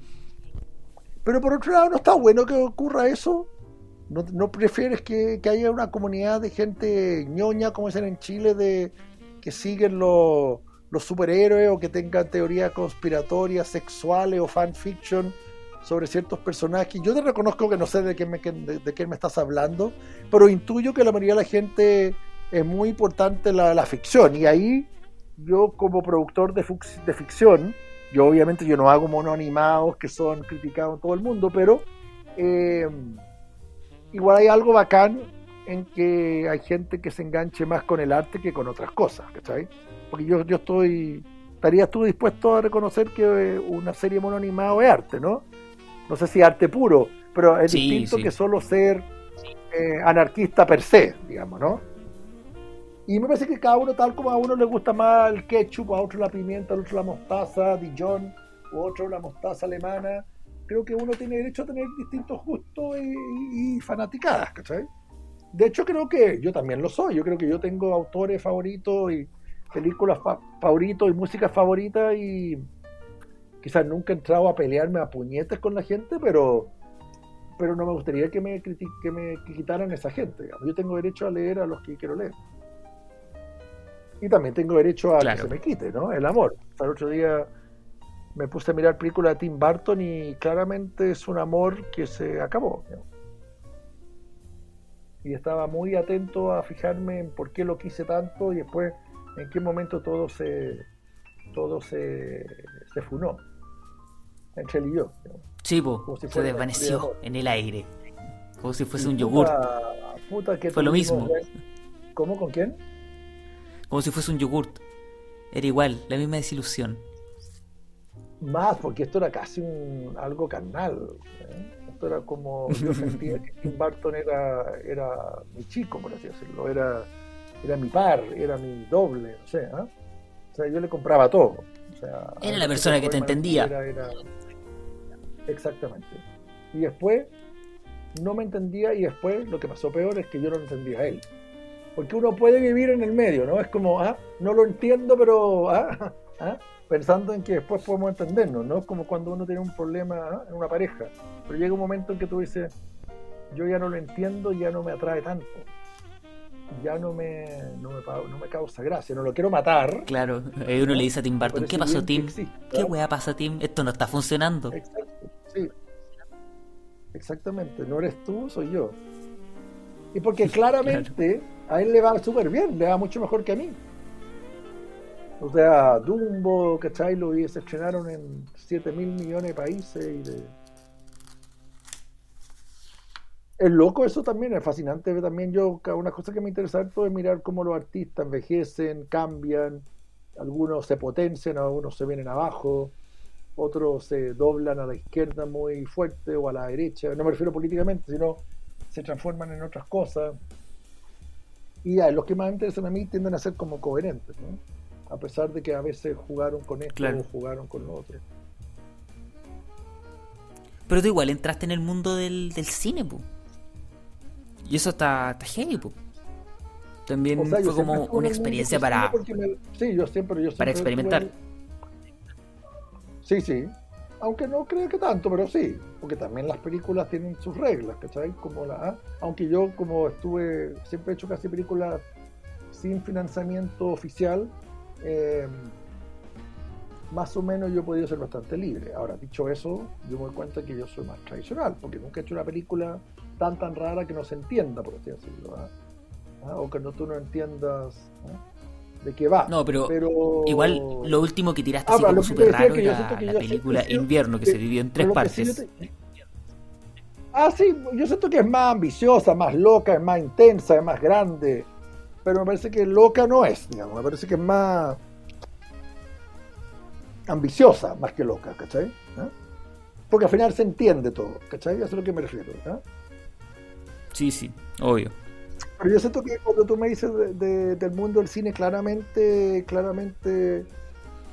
Speaker 2: Pero por otro lado, ¿no está bueno que ocurra eso? ¿No, prefieres que, haya una comunidad de gente ñoña, como dicen en Chile, de que siguen los, superhéroes o que tengan teorías conspiratorias, sexuales o fanfiction sobre ciertos personajes? Yo te reconozco que no sé de qué me, de, qué me estás hablando, pero intuyo que la mayoría de la gente es muy importante la, ficción. Y ahí yo como productor de, de ficción, yo obviamente yo no hago mono animados que son criticados en todo el mundo, pero... Eh, igual hay algo bacán en que hay gente que se enganche más con el arte que con otras cosas, ¿cachai? Porque yo, yo estoy, estarías tú dispuesto a reconocer que una serie mono animado es arte, ¿no? No sé si arte puro, pero es distinto que solo ser eh, anarquista per se, digamos, ¿no? Y me parece que cada uno, tal como a uno le gusta más el ketchup, a otro la pimienta, a otro la mostaza, Dijon, u otro la mostaza alemana, creo que uno tiene derecho a tener distintos gustos y, fanaticadas, ¿cachai? De hecho, creo que yo también lo soy. Yo creo que yo tengo autores favoritos y películas favoritos y música favorita y quizás nunca he entrado a pelearme a puñetes con la gente, pero pero no me gustaría que me que me quitaran esa gente. Yo tengo derecho a leer a los que quiero leer. Y también tengo derecho a que se me quite, ¿no? El amor. el otro día me puse a mirar películas de Tim Burton y claramente es un amor que se acabó. Y estaba muy atento a fijarme en por qué lo quise tanto y después en qué momento todo se todo se, se funó entre él y yo.
Speaker 1: Sí, se desvaneció en el aire, como si fuese un yogur. Fue lo mismo.
Speaker 2: ¿Cómo? ¿Con quién?
Speaker 1: Como si fuese un yogurt. Era igual, la misma desilusión
Speaker 2: más, porque esto era casi un, algo carnal. ¿eh? Esto era como, yo sentía que Tim Burton era, era mi chico, por así decirlo, era, era mi par, era mi doble, no sé. ¿eh? O sea, yo le compraba todo. O sea,
Speaker 1: era la persona que te entendía.
Speaker 2: Exactamente. Y después no me entendía y después lo que pasó peor es que yo no entendía a él. Porque uno puede vivir en el medio, ¿no? Es como, ah, no lo entiendo, pero ah, ¿ah? Pensando en que después podemos entendernos, ¿no? Es como cuando uno tiene un problema en una pareja, pero llega un momento en que tú dices, yo ya no lo entiendo, ya no me atrae tanto, ya no me, no me, no me causa gracia, no lo quiero matar.
Speaker 1: Claro, eh, uno le dice a Tim Burton, ¿qué pasó Tim? ¿Qué weá pasa Tim? Esto no está funcionando.
Speaker 2: Exacto, sí. Exactamente, no eres tú, soy yo. Y porque claramente a él le va súper bien, le va mucho mejor que a mí. O sea, Dumbo, ¿cachai? Lo se estrenaron en 7 mil millones de países y de... Es loco eso también, es fascinante también yo, una cosa que me interesa todo es mirar cómo los artistas envejecen, cambian, algunos se potencian, algunos se vienen abajo, otros se doblan a la izquierda muy fuerte o a la derecha, no me refiero políticamente, sino se transforman en otras cosas. Y los que más me interesan a mí tienden a ser como coherentes, ¿no? A pesar de que a veces jugaron con esto o jugaron con lo otro.
Speaker 1: Pero tú igual entraste en el mundo del, cine, pu. Y eso está, está heavy, pu. También fue como una experiencia para,
Speaker 2: sí, yo siempre, yo
Speaker 1: para experimentar.
Speaker 2: Sí, sí. Aunque no creo que tanto, pero sí. Porque también las películas tienen sus reglas, ¿cachai? Como la, aunque yo como estuve, siempre he hecho casi películas sin financiamiento oficial, eh, más o menos yo he podido ser bastante libre. Ahora, dicho eso, yo me doy cuenta que yo soy más tradicional, porque nunca he hecho una película tan tan rara que no se entienda, por así decirlo. ¿ah? ¿Ah? O que no, tú no entiendas. ¿ah? de qué va.
Speaker 1: No, pero, igual lo último que tiraste ah, así como súper raro era la película Invierno que, se dividió en tres partes.
Speaker 2: Ah, sí, yo siento que es más ambiciosa, más loca, es más intensa, es más grande. Pero me parece que loca no es, digamos. Me parece que es más ambiciosa más que loca, ¿cachai? ¿Ah? Porque al final se entiende todo, ¿cachai? Eso es a lo que me refiero. ¿ah?
Speaker 1: Sí, sí, obvio.
Speaker 2: Pero yo siento que cuando tú me dices del mundo del cine, claramente, claramente,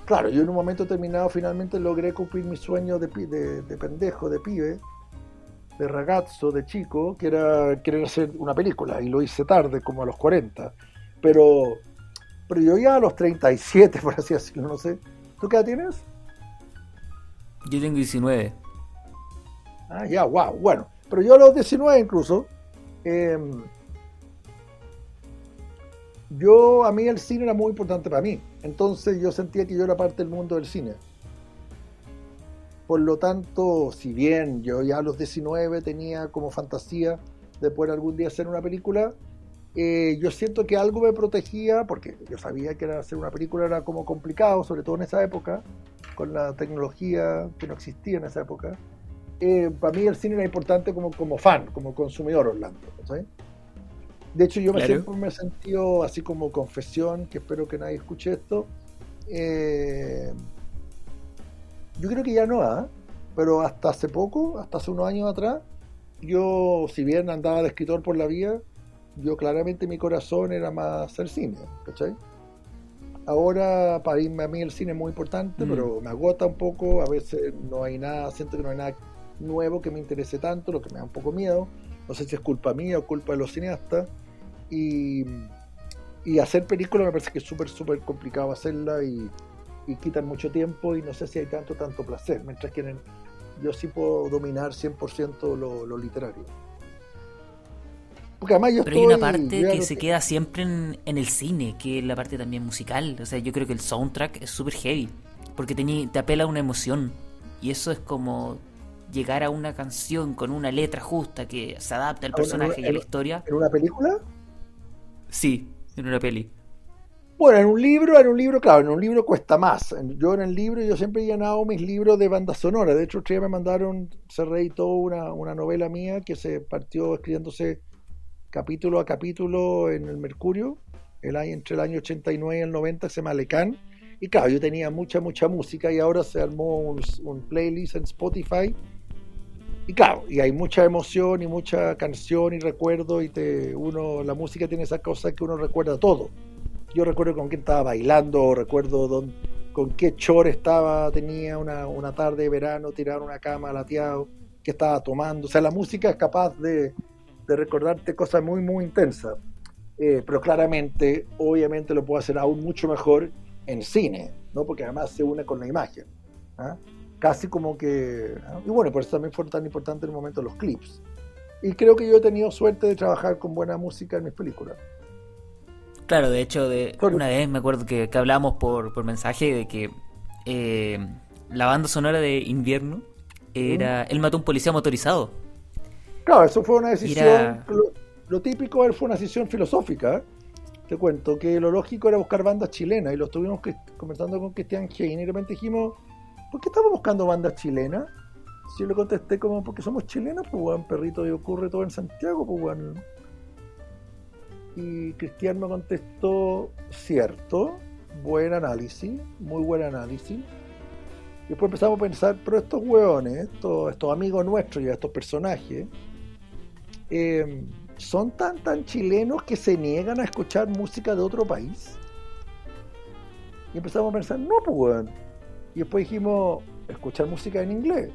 Speaker 2: claro, yo en un momento determinado finalmente logré cumplir mi sueño de, de, pendejo, de pibe, de ragazzo, de chico, que era querer hacer una película, y lo hice tarde, como a los 40. Pero, pero yo ya a los 37, por así decirlo, no sé. ¿Tú qué edad tienes?
Speaker 1: Yo tengo 19.
Speaker 2: Ah, ya, wow, bueno. Pero yo a los 19 incluso, eh, yo, a mí el cine era muy importante para mí. Entonces yo sentía que yo era parte del mundo del cine. Por lo tanto, si bien yo ya a los 19 tenía como fantasía de poder algún día hacer una película, eh, yo siento que algo me protegía, porque yo sabía que hacer una película era como complicado, sobre todo en esa época, con la tecnología que no existía en esa época. Eh, para mí el cine era importante como, como fan, como consumidor, Orlando. ¿sabes? De hecho, yo me siempre me he sentido así como confesión, que espero que nadie escuche esto. Eh, yo creo que ya no, ¿ah? pero hasta hace poco, hasta hace unos años atrás, yo, si bien andaba de escritor por la vía, yo claramente mi corazón era más hacer cine, ¿cachai? Ahora, para irme a mí el cine es muy importante, mm. pero me agota un poco, a veces no hay nada, siento que no hay nada nuevo que me interese tanto, lo que me da un poco miedo no sé si es culpa mía o culpa de los cineastas, y, hacer películas me parece que es súper, súper complicado hacerla y, quitan mucho tiempo y no sé si hay tanto, tanto placer, mientras que yo sí puedo dominar 100% lo, lo literario.
Speaker 1: Porque además yo Pero hay una parte que se queda siempre en, en, el cine, que es la parte también musical. O sea, yo creo que el soundtrack es súper heavy, porque te, te apela a una emoción. Y eso es como llegar a una canción con una letra justa que se adapte al personaje y a la historia.
Speaker 2: ¿En una película?
Speaker 1: Sí, en una peli.
Speaker 2: Bueno, en un libro, en un libro, claro, en un libro cuesta más. Yo en el libro, yo siempre he llenado mis libros de banda sonora. De hecho, ustedes me mandaron, se reeditó una, una novela mía que se partió escribiéndose capítulo a capítulo en el Mercurio, el año, entre el año 89 y el 90, se llama Lecán. Y claro, yo tenía mucha, mucha música y ahora se armó un, un playlist en Spotify y claro, y hay mucha emoción y mucha canción y recuerdo y te uno la música tiene esa cosa que uno recuerda todo. Yo recuerdo con quién estaba bailando, recuerdo con qué chor estaba, tenía una, una tarde de verano, tirar una cama lateado, que estaba tomando. O sea, la música es capaz de, de recordarte cosas muy, muy intensas. Eh, pero claramente, obviamente lo puedo hacer aún mucho mejor en cine, ¿no? porque además se une con la imagen. ¿ah? Casi como que... ¿ah? Y bueno, por eso también fue tan importante en el momento los clips. Y creo que yo he tenido suerte de trabajar con buena música en mis películas.
Speaker 1: Claro, de hecho, de una vez me acuerdo que, que hablamos por, por mensaje de que eh, la banda sonora de Invierno era Él mató a un policía motorizado.
Speaker 2: Claro, eso fue una decisión. Lo, típico fue una decisión filosófica. Te cuento que lo lógico era buscar bandas chilenas y lo estuvimos conversando con Cristian Hein y de repente dijimos, ¿por qué estamos buscando bandas chilenas? Si yo le contesté como, porque somos chilenos, pues weón, perrito, y ocurre todo en Santiago, pues weón. Y Cristian me contestó, cierto, buen análisis, muy buen análisis. Y después empezamos a pensar, pero estos hueones, estos, amigos nuestros y estos personajes, eh, son tan tan chilenos que se niegan a escuchar música de otro país. Y empezamos a pensar, no, pues, weón. Y después dijimos, escuchar música en inglés.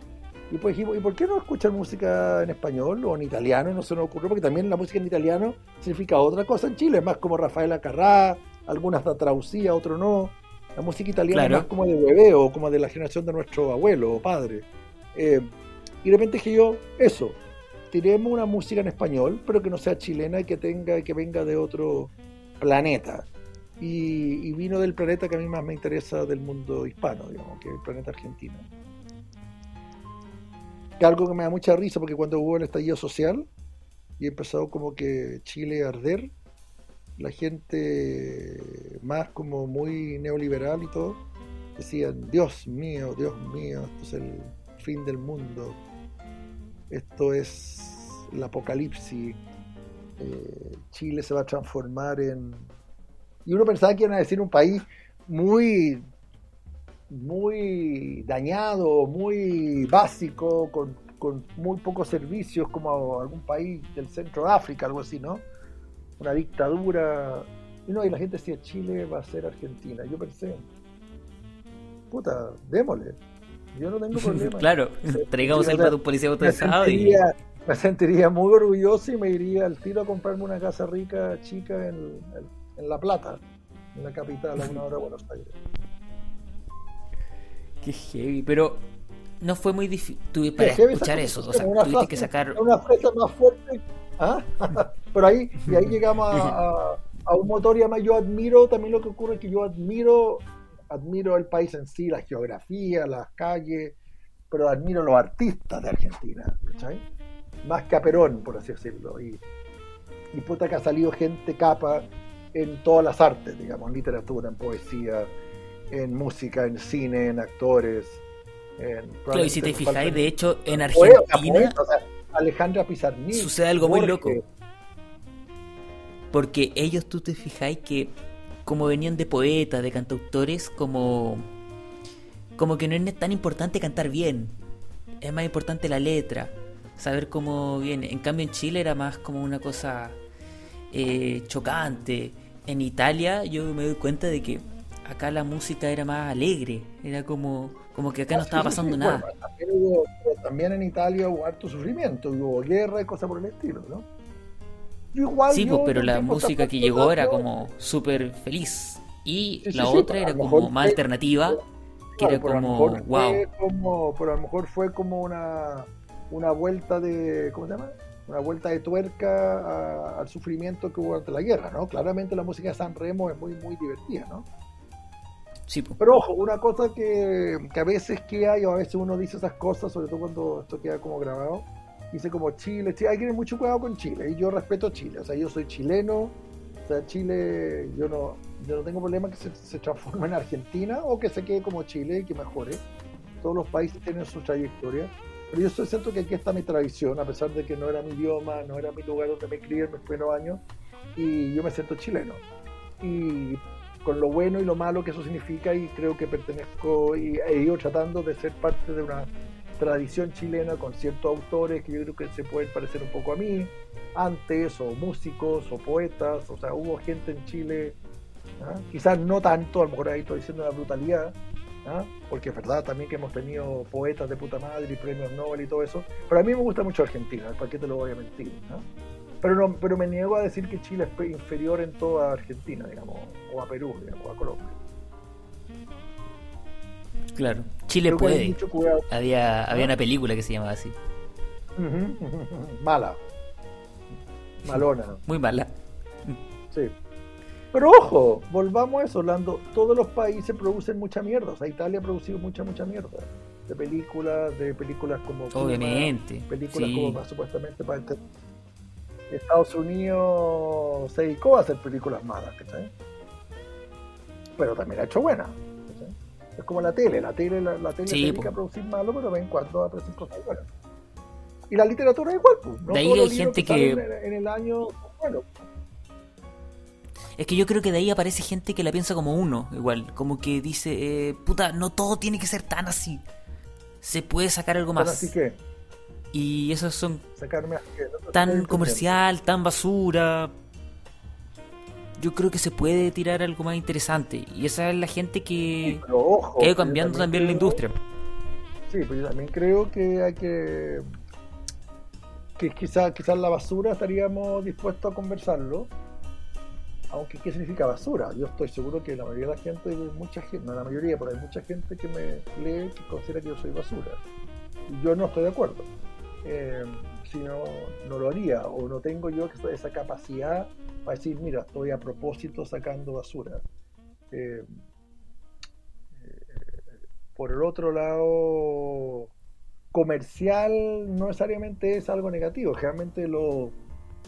Speaker 2: Y después dijimos, ¿y por qué no escuchar música en español o en italiano? No se nos ocurrió, porque también la música en italiano significa otra cosa en Chile, más como Rafaela Carrá, algunas la traducía, otro no. La música italiana es más como de hueveo, como de la generación de nuestro abuelo o padre. Eh, y de repente dije yo, eso, tiremos una música en español, pero que no sea chilena y que tenga que venga de otro planeta. Y, vino del planeta que a mí más me interesa del mundo hispano, digamos, que es el planeta argentino. Que algo que me da mucha risa porque cuando hubo el estallido social y empezó como que Chile a arder, la gente más como muy neoliberal y todo, decían, Dios mío, Dios mío, esto es el fin del mundo, esto es el apocalipsis, eh, Chile se va a transformar en... Y uno pensaba que iban a decir un país muy, muy dañado, muy básico, con, con muy pocos servicios, como algún país del centro de África, algo así, ¿no? Una dictadura. Y no, y la gente decía, Chile va a ser Argentina. Yo pensé, puta, démosle. Yo no tengo problema.
Speaker 1: claro, traigamos el de un policía autorizado
Speaker 2: y me sentiría muy orgulloso y me iría al tiro a comprarme una casa rica, chica, en, La Plata, en la capital, a una hora de Buenos Aires.
Speaker 1: Qué heavy, pero no fue muy difícil para escuchar eso. O sea, tuviste que sacar.
Speaker 2: Una fresa más fuerte. ¿ah? pero ahí, y ahí llegamos a, a, un motor y además yo admiro también lo que ocurre que yo admiro, admiro el país en sí, la geografía, las calles, pero admiro los artistas de Argentina. ¿sabes? más que a Perón, por así decirlo. Y, y puta que ha salido gente capa en todas las artes, digamos, en literatura, en poesía, en música, en cine, en actores. En,
Speaker 1: claro, y si te fijáis, de hecho, en Argentina.
Speaker 2: Alejandra Pizarnik.
Speaker 1: Sucede algo muy loco. Porque ellos, tú te fijáis que, como venían de poetas, de cantautores, como. Como que no es tan importante cantar bien. Es más importante la letra saber cómo viene. En cambio en Chile era más como una cosa eh, chocante. En Italia yo me doy cuenta de que acá la música era más alegre, era como, como que acá no estaba pasando nada.
Speaker 2: también, en Italia hubo harto sufrimiento, hubo guerra y cosas por el estilo, ¿no?
Speaker 1: sí, pues, pero la música que llegó era como súper feliz. Y la otra era como más alternativa, que era como, wow.
Speaker 2: Como, pero a lo mejor fue como una una vuelta de, ¿cómo se llama? Una vuelta de tuerca al sufrimiento que hubo durante la guerra, ¿no? Claramente la música de San Remo es muy, muy divertida, ¿no?
Speaker 1: Sí,
Speaker 2: Pero ojo, una cosa que, que a veces queda y a veces uno dice esas cosas, sobre todo cuando esto queda como grabado, dice como Chile, Chile, hay que tener mucho cuidado con Chile, y yo respeto Chile, o sea, yo soy chileno, o sea, Chile, yo no, yo no tengo problema que se, se transforme en Argentina o que se quede como Chile y que mejore. Todos los países tienen su trayectoria. Pero yo siento que aquí está mi tradición, a pesar de que no era mi idioma, no era mi lugar donde me crié en mis años, y yo me siento chileno. Y con lo bueno y lo malo que eso significa, y creo que pertenezco y he ido tratando de ser parte de una tradición chilena con ciertos autores que yo creo que se pueden parecer un poco a mí, antes, o músicos, o poetas, o sea, hubo gente en Chile, ¿ah? quizás no tanto, a lo mejor ahí estoy diciendo la brutalidad, ¿ah? porque es verdad también que hemos tenido poetas de puta madre y premios Nobel y todo eso, pero a mí me gusta mucho Argentina, ¿para qué lo voy a mentir? Pero, no, pero me niego a decir que Chile es inferior en toda Argentina, digamos, o a Perú, digamos, o a Colombia.
Speaker 1: Claro. Chile
Speaker 2: Creo
Speaker 1: puede. Había, había
Speaker 2: ¿Ah?
Speaker 1: una película que se llamaba así.
Speaker 2: Mala. Malona.
Speaker 1: Muy mala.
Speaker 2: Sí. Pero ojo, volvamos a eso, Orlando. Todos los países producen mucha mierda. O sea, Italia ha producido mucha, mucha mierda. De películas, de películas como.
Speaker 1: Obviamente.
Speaker 2: Películas
Speaker 1: sí.
Speaker 2: como supuestamente para Estados Unidos se dedicó a hacer películas malas, ¿cachai? Pero también ha hecho buenas. Es como la tele, la tele, la, la tele
Speaker 1: Sí,
Speaker 2: dedica a producir malo, pero ven cuando aparecen cosas buenas. Y la literatura igual, pues. No
Speaker 1: De ahí hay gente que-
Speaker 2: En, en el año, bueno,
Speaker 1: Es que yo creo que de ahí aparece gente que la piensa como uno, igual. Como que dice, eh, puta, no todo tiene que ser tan así. Se puede sacar algo más.
Speaker 2: así que
Speaker 1: Y esos son
Speaker 2: sacarme
Speaker 1: tan comercial, tan basura. Yo creo que se puede tirar algo más interesante. Y esa es la gente que,
Speaker 2: Pero ojo,
Speaker 1: que ha ido
Speaker 2: yo
Speaker 1: cambiando también la industria.
Speaker 2: Sí, pero yo también creo que hay que que quizás quizás la basura estaríamos dispuestos a conversarlo. Aunque, ¿qué significa basura? Yo estoy seguro que la mayoría de la gente, mucha gente, no la mayoría, pero hay mucha gente que me lee que considera que yo soy basura. Y yo no estoy de acuerdo. Eh, si no, lo haría, o no tengo yo esa capacidad para decir, mira, estoy a propósito sacando basura. Eh, por el otro lado, comercial no necesariamente es algo negativo, generalmente lo...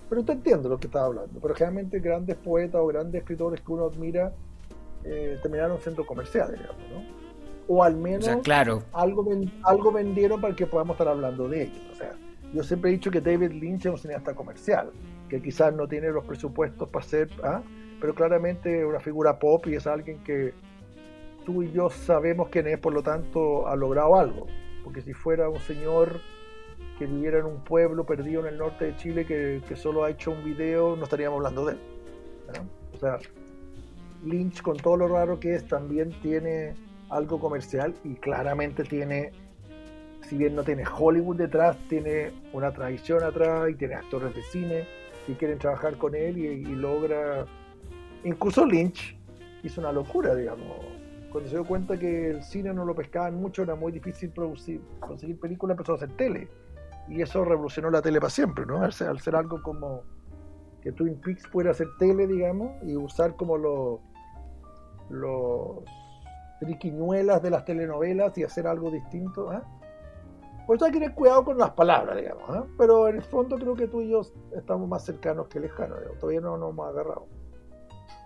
Speaker 2: Pero te entiendo lo que estaba hablando, pero generalmente grandes poetas o grandes escritores que uno admira eh, terminaron siendo comerciales, digamos, ¿no? O al
Speaker 1: O
Speaker 2: menos
Speaker 1: sea, claro.
Speaker 2: algo, ven- algo vendieron para que podamos estar hablando de ellos. O sea, yo siempre he dicho que David Lynch es un cineasta comercial, que quizás no tiene los presupuestos para hacer, ¿ah? pero claramente una figura pop y es alguien que tú y yo sabemos quién es, por lo tanto ha logrado algo. Porque si fuera un señor que viviera en un pueblo perdido en el norte de Chile que, que solo ha hecho un video, no estaríamos hablando de él. O sea, Lynch, con todo lo raro que es, también tiene algo comercial y claramente tiene, si bien no tiene Hollywood detrás, tiene una tradición atrás y tiene actores de cine que quieren trabajar con él y, logra. Incluso Lynch hizo una locura, digamos. Cuando se dio cuenta que el cine no lo pescaban mucho, era muy difícil producir, conseguir películas, empezó a hacer tele. Y eso revolucionó la tele para siempre, ¿no? Al ser, al ser algo como que Twin Peaks pudiera hacer tele, digamos, y usar como los los triquiñuelas de las telenovelas y hacer algo distinto. ¿ah? Por eso hay que tener cuidado con las palabras, digamos. ¿ah? Pero en el fondo creo que tú y yo estamos más cercanos que lejanos. digamos. Todavía no nos hemos agarrado.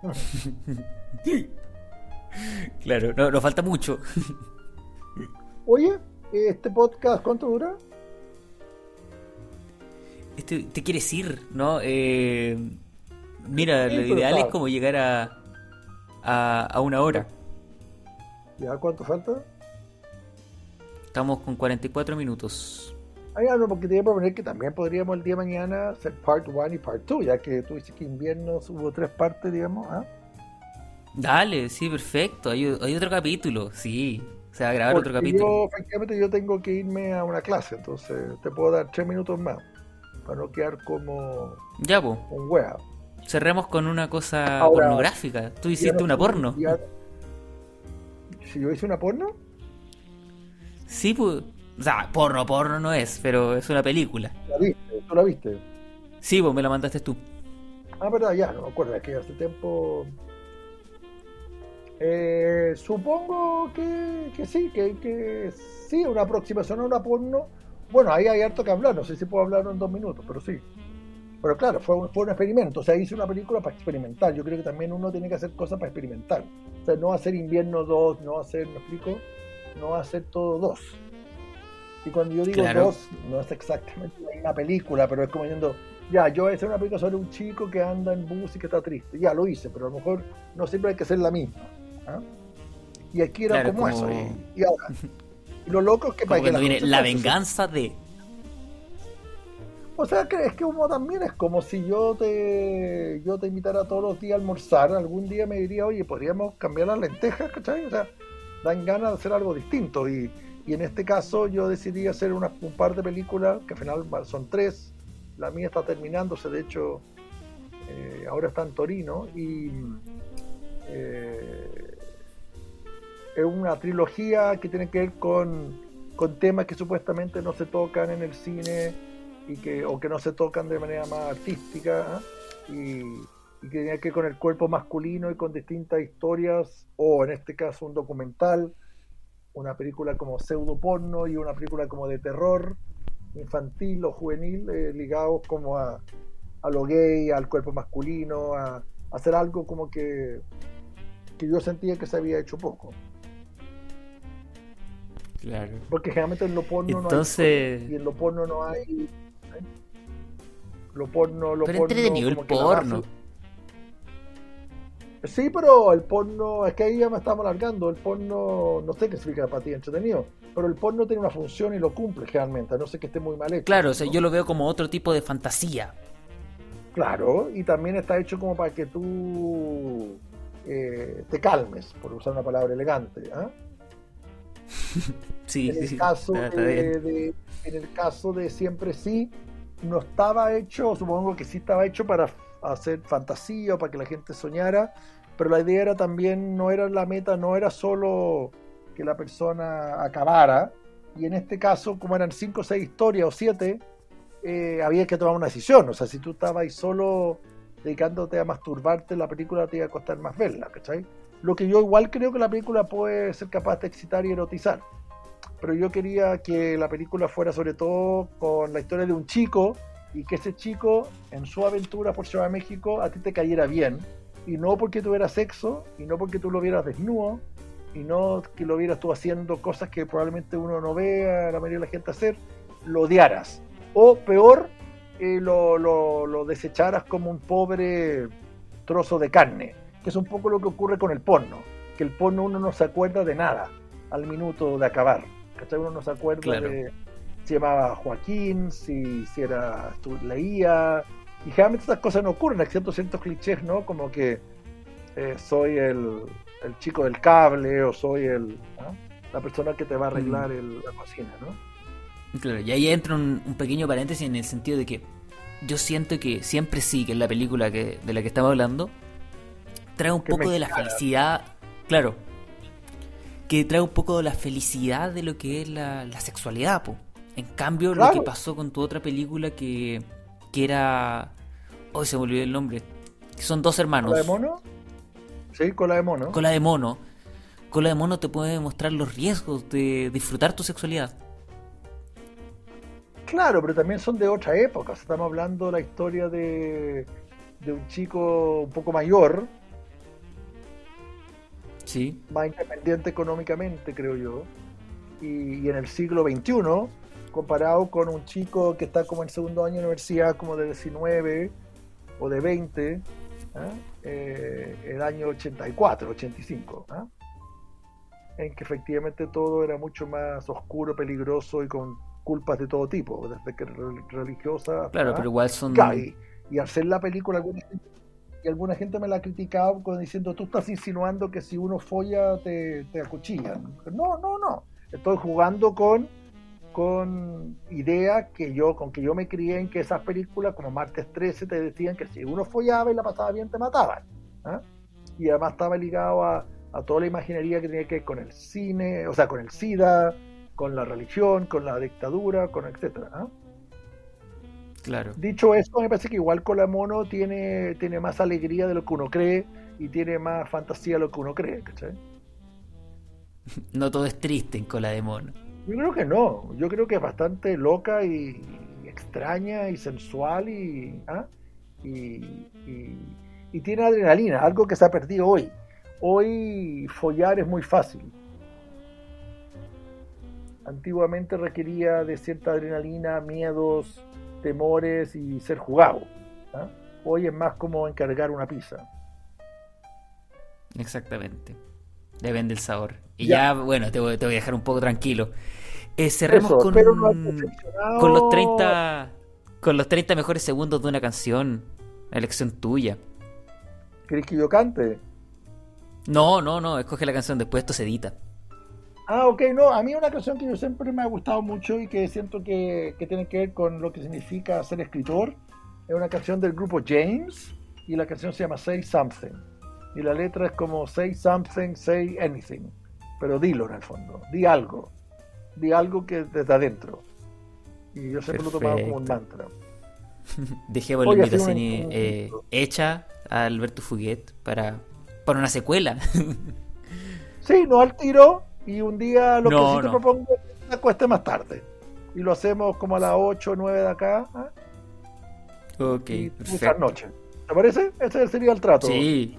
Speaker 1: Claro, no, nos falta mucho.
Speaker 2: Oye, ¿este podcast cuánto dura?
Speaker 1: Este, te quieres ir, ¿no? Eh, mira,
Speaker 2: Sí,
Speaker 1: lo ideal es como llegar a, a, a una hora.
Speaker 2: ¿Ya cuánto falta?
Speaker 1: Estamos con 44 minutos.
Speaker 2: Ah, ya, no, porque te iba a proponer que también podríamos el día de mañana hacer part 1 y part 2, ya que tú dices que invierno hubo tres partes, digamos. ¿ah?
Speaker 1: Dale, sí, perfecto. Hay, hay otro capítulo, sí. Se va a grabar otro capítulo.
Speaker 2: Yo, efectivamente, yo tengo que irme a una clase, entonces te puedo dar tres minutos más para no quedar como
Speaker 1: Ya,
Speaker 2: un wea.
Speaker 1: Cerremos con una cosa
Speaker 2: Ahora,
Speaker 1: pornográfica. Tú hiciste
Speaker 2: no
Speaker 1: una porno.
Speaker 2: ya- Si yo hice una porno,
Speaker 1: Sí, pues. O sea, porno, porno no es, pero es una película.
Speaker 2: la viste, tú la viste.
Speaker 1: Sí, pues me la mandaste tú.
Speaker 2: Ah, verdad, ya, no me acuerdo, es que hace tiempo. Eh, supongo que, que sí, que, que sí, una aproximación a una porno. Bueno, ahí hay harto que hablar, no sé si puedo hablar en dos minutos, pero sí. Pero claro, fue un, fue un experimento, o sea, hice una película para experimentar. Yo creo que también uno tiene que hacer cosas para experimentar. O sea, no hacer invierno 2, no hacer, ¿me explico? No hacer todo dos. Y cuando yo digo
Speaker 1: Claro.
Speaker 2: dos, no es exactamente la misma película, pero es como diciendo, ya, yo voy a hacer una película sobre un chico que anda en bus y que está triste. Ya lo hice, pero a lo mejor no siempre hay que hacer la misma. ¿ah? Y aquí era
Speaker 1: Claro,
Speaker 2: como,
Speaker 1: como-
Speaker 2: eso. Y, y ahora, y lo loco es que
Speaker 1: Como
Speaker 2: para que
Speaker 1: viene la
Speaker 2: pasen,
Speaker 1: venganza de.
Speaker 2: O sea, que es que uno también es como si yo te yo te invitara todos los días a almorzar, algún día me diría, oye, podríamos cambiar las lentejas, ¿cachai? O sea, dan ganas de hacer algo distinto. Y, y en este caso yo decidí hacer una- un par de películas, que al final son tres. La mía está terminándose, de hecho, eh, ahora está en Torino. Y, eh, es una trilogía que tiene que ver con, con temas que supuestamente no se tocan en el cine y que, o que no se tocan de manera más artística ¿ah? y, y, que tiene que ver con el cuerpo masculino y con distintas historias, o en este caso un documental, una película como pseudo porno y una película como de terror infantil o juvenil eh, ligados como a, a lo gay, al cuerpo masculino, a, a hacer algo como que, que yo sentía que se había hecho poco.
Speaker 1: Claro.
Speaker 2: Porque generalmente en lo porno
Speaker 1: Entonces...
Speaker 2: no hay. Y en lo porno no hay. ¿Eh? Lo porno, lo
Speaker 1: Pero
Speaker 2: porno.
Speaker 1: entretenido el porno.
Speaker 2: Sí, pero el porno, es que ahí ya me estamos alargando. El porno, no sé qué significa para ti entretenido, pero el porno tiene una función y lo cumple generalmente, a no sé que esté muy mal hecho.
Speaker 1: Claro, o sea, yo lo veo como otro tipo de fantasía.
Speaker 2: Claro, y también está hecho como para que tú eh, te calmes, por usar una palabra elegante. ¿ah?
Speaker 1: Sí,
Speaker 2: en
Speaker 1: sí,
Speaker 2: el
Speaker 1: sí.
Speaker 2: caso
Speaker 1: Está- está
Speaker 2: de,
Speaker 1: bien.
Speaker 2: de- en el caso de siempre sí no estaba hecho supongo que sí estaba hecho para hacer fantasía o para que la gente soñara pero la idea era también no era la meta no era solo que la persona acabara. Y en este caso como eran cinco o seis historias o siete eh, había que tomar una decisión. O sea si tú estabas ahí solo dedicándote a masturbarte la película te iba a costar más verla ¿cachai? lo que yo igual creo que la película puede ser capaz de excitar y erotizar pero yo quería que la película fuera sobre todo con la historia de un chico y que ese chico en su aventura por Ciudad de México a ti te cayera bien y no porque tuviera sexo y no porque tú lo vieras desnudo y no que lo vieras tú haciendo cosas que probablemente uno no vea la mayoría de la gente hacer, lo odiaras o peor eh, lo, lo, lo desecharas como un pobre trozo de carne, que es un poco lo que ocurre con el porno, que el porno uno no se acuerda de nada al minuto de acabar. ¿Cachai? Uno no se acuerda
Speaker 1: Claro.
Speaker 2: de si llamaba Joaquín, si, si era tú leía. Y generalmente estas cosas no ocurren, excepto ciertos clichés, ¿no? Como que eh, soy el, el chico del cable o soy el ¿ah? la persona que te va a arreglar
Speaker 1: Mm.
Speaker 2: el- la cocina, ¿no?
Speaker 1: Claro, y ahí entra un, un pequeño paréntesis en el sentido de que yo siento que siempre sí, que es la película que, de la que estamos hablando, trae un
Speaker 2: Que
Speaker 1: poco de la felicidad, claro, que trae un poco de la felicidad de lo que es la, la sexualidad, po. En cambio, lo que pasó con tu otra película que, que era... Hoy se me olvidó el nombre. Que son dos hermanos.
Speaker 2: ¿Cola de mono? Sí, cola de mono.
Speaker 1: Cola de mono. Cola de mono te puede mostrar los riesgos de disfrutar tu sexualidad.
Speaker 2: Claro, pero también son de otra época. Estamos hablando de la historia de, de un chico un poco mayor,
Speaker 1: Sí.
Speaker 2: más independiente económicamente, creo yo, y, y en el siglo XXI, comparado con un chico que está como en segundo año de universidad, como de 19 o de 20, ¿ah? Eh, el año 84, 85, ¿ah? en que efectivamente todo era mucho más oscuro, peligroso y con culpas de todo tipo, desde que re- religiosa
Speaker 1: Claro, pero igual son...
Speaker 2: Claro, y, hacer la película, gente, y alguna gente me la ha criticado diciendo, tú estás insinuando que si uno folla te, te acuchillan. No, no, no. Estoy jugando con, con ideas que yo, con que yo me crié en que esas películas, como Martes 13, te decían que si uno follaba y la pasaba bien, te mataban. ¿ah? Y además estaba ligado a, a toda la imaginería que tenía que ver con el cine, o sea, con el SIDA, con la religión, con la dictadura, con etcétera. ¿ah?
Speaker 1: Claro.
Speaker 2: Dicho esto, me parece que igual Colamono tiene, tiene más alegría de lo que uno cree y tiene más fantasía de lo que uno cree, ¿cachai?
Speaker 1: No todo es triste en Cola de mono.
Speaker 2: Yo creo que no, yo creo que es bastante loca y, y extraña y sensual y, ¿ah? y, y- y tiene adrenalina, algo que se ha perdido hoy. Hoy follar es muy fácil. Antiguamente requería de cierta adrenalina, miedos, temores y ser jugado. ¿ah? Hoy es más como encargar una pizza.
Speaker 1: Exactamente. Depende del sabor. Y
Speaker 2: Ya.
Speaker 1: ya, bueno, te voy, te voy a dejar un poco tranquilo. Eh, cerremos
Speaker 2: Eso,
Speaker 1: con,
Speaker 2: no
Speaker 1: con los 30 con los 30 mejores segundos de una canción. Elección tuya.
Speaker 2: ¿Querés que yo cante?
Speaker 1: No, no, no, escoge la canción, después esto se edita.
Speaker 2: Ah, ok, no, a mí una canción que yo siempre me ha gustado mucho y que siento que, que tiene que ver con lo que significa ser escritor, es una canción del grupo James y la canción se llama Say Something. Y la letra es como Say Something, Say Anything. pero dilo en el fondo, di algo, di algo que desde adentro. Y yo siempre lo he tomado como un mantra.
Speaker 1: Dejemos la invitación eh, hecha a Alberto Fuguet para, para una secuela.
Speaker 2: sí, no al tiro, y un día lo que sí te propongo es que cueste más tarde. Y lo hacemos como a las 8 o 9 de acá.
Speaker 1: ¿eh? Ok, y
Speaker 2: perfecto. noche. ¿Te parece? Ese sería el trato.
Speaker 1: Sí.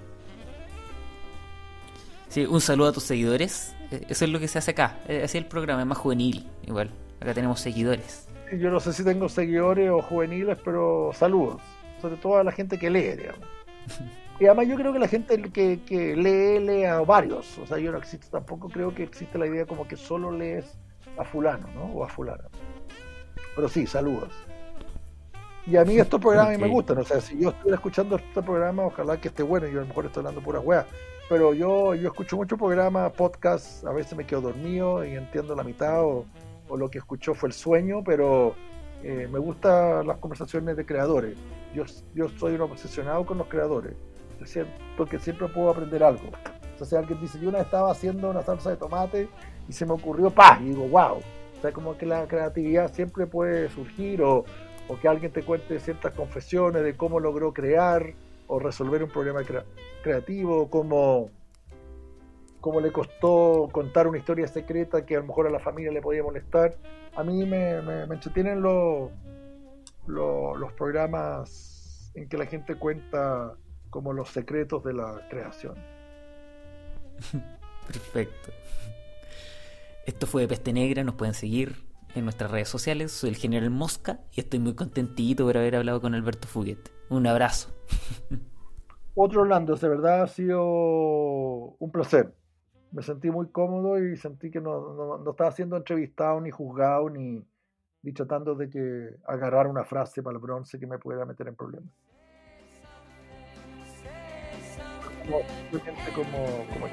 Speaker 1: Sí, un saludo a tus seguidores. E, eso es lo que se hace acá. E, así el programa es más juvenil. Igual, acá tenemos seguidores.
Speaker 2: Yo no sé si tengo seguidores o juveniles, pero saludos. Sobre todo a la gente que lee, digamos. Y además yo creo que la gente que, que lee, lee a varios. O sea, yo no existe, tampoco creo que existe la idea como que solo lees a fulano, ¿no? O a fulana. Pero sí, saludos. Y a mí estos programas me gustan. O sea, si yo estuviera escuchando este programa, ojalá que esté bueno. Yo a lo mejor estoy hablando pura weas. Pero yo, yo escucho mucho programa, podcast. A veces me quedo dormido y entiendo la mitad o, o lo que escuchó fue el sueño. Pero eh, me gustan las conversaciones de creadores. Yo, yo soy un obsesionado con los creadores porque siempre puedo aprender algo. O sea, alguien dice, yo una estaba haciendo una salsa de tomate y se me ocurrió paz, y digo, wow. O sea, como que la creatividad siempre puede surgir o, o que alguien te cuente ciertas confesiones de cómo logró crear o resolver un problema creativo, cómo, cómo le costó contar una historia secreta que a lo mejor a la familia le podía molestar. A mí me, me, entretienen los, los programas en que la gente cuenta como los secretos de la creación.
Speaker 1: Perfecto. Esto fue de Peste Negra, nos pueden seguir en nuestras redes sociales. Soy el general Mosca y estoy muy contentito por haber hablado con Alberto Fuguete. Un abrazo.
Speaker 2: Otro Orlando, de verdad ha sido un placer. Me sentí muy cómodo y sentí que no, no estaba siendo entrevistado ni juzgado ni, ni tratando de que agarrar una frase para el bronce que me pudiera meter en problemas como, como, como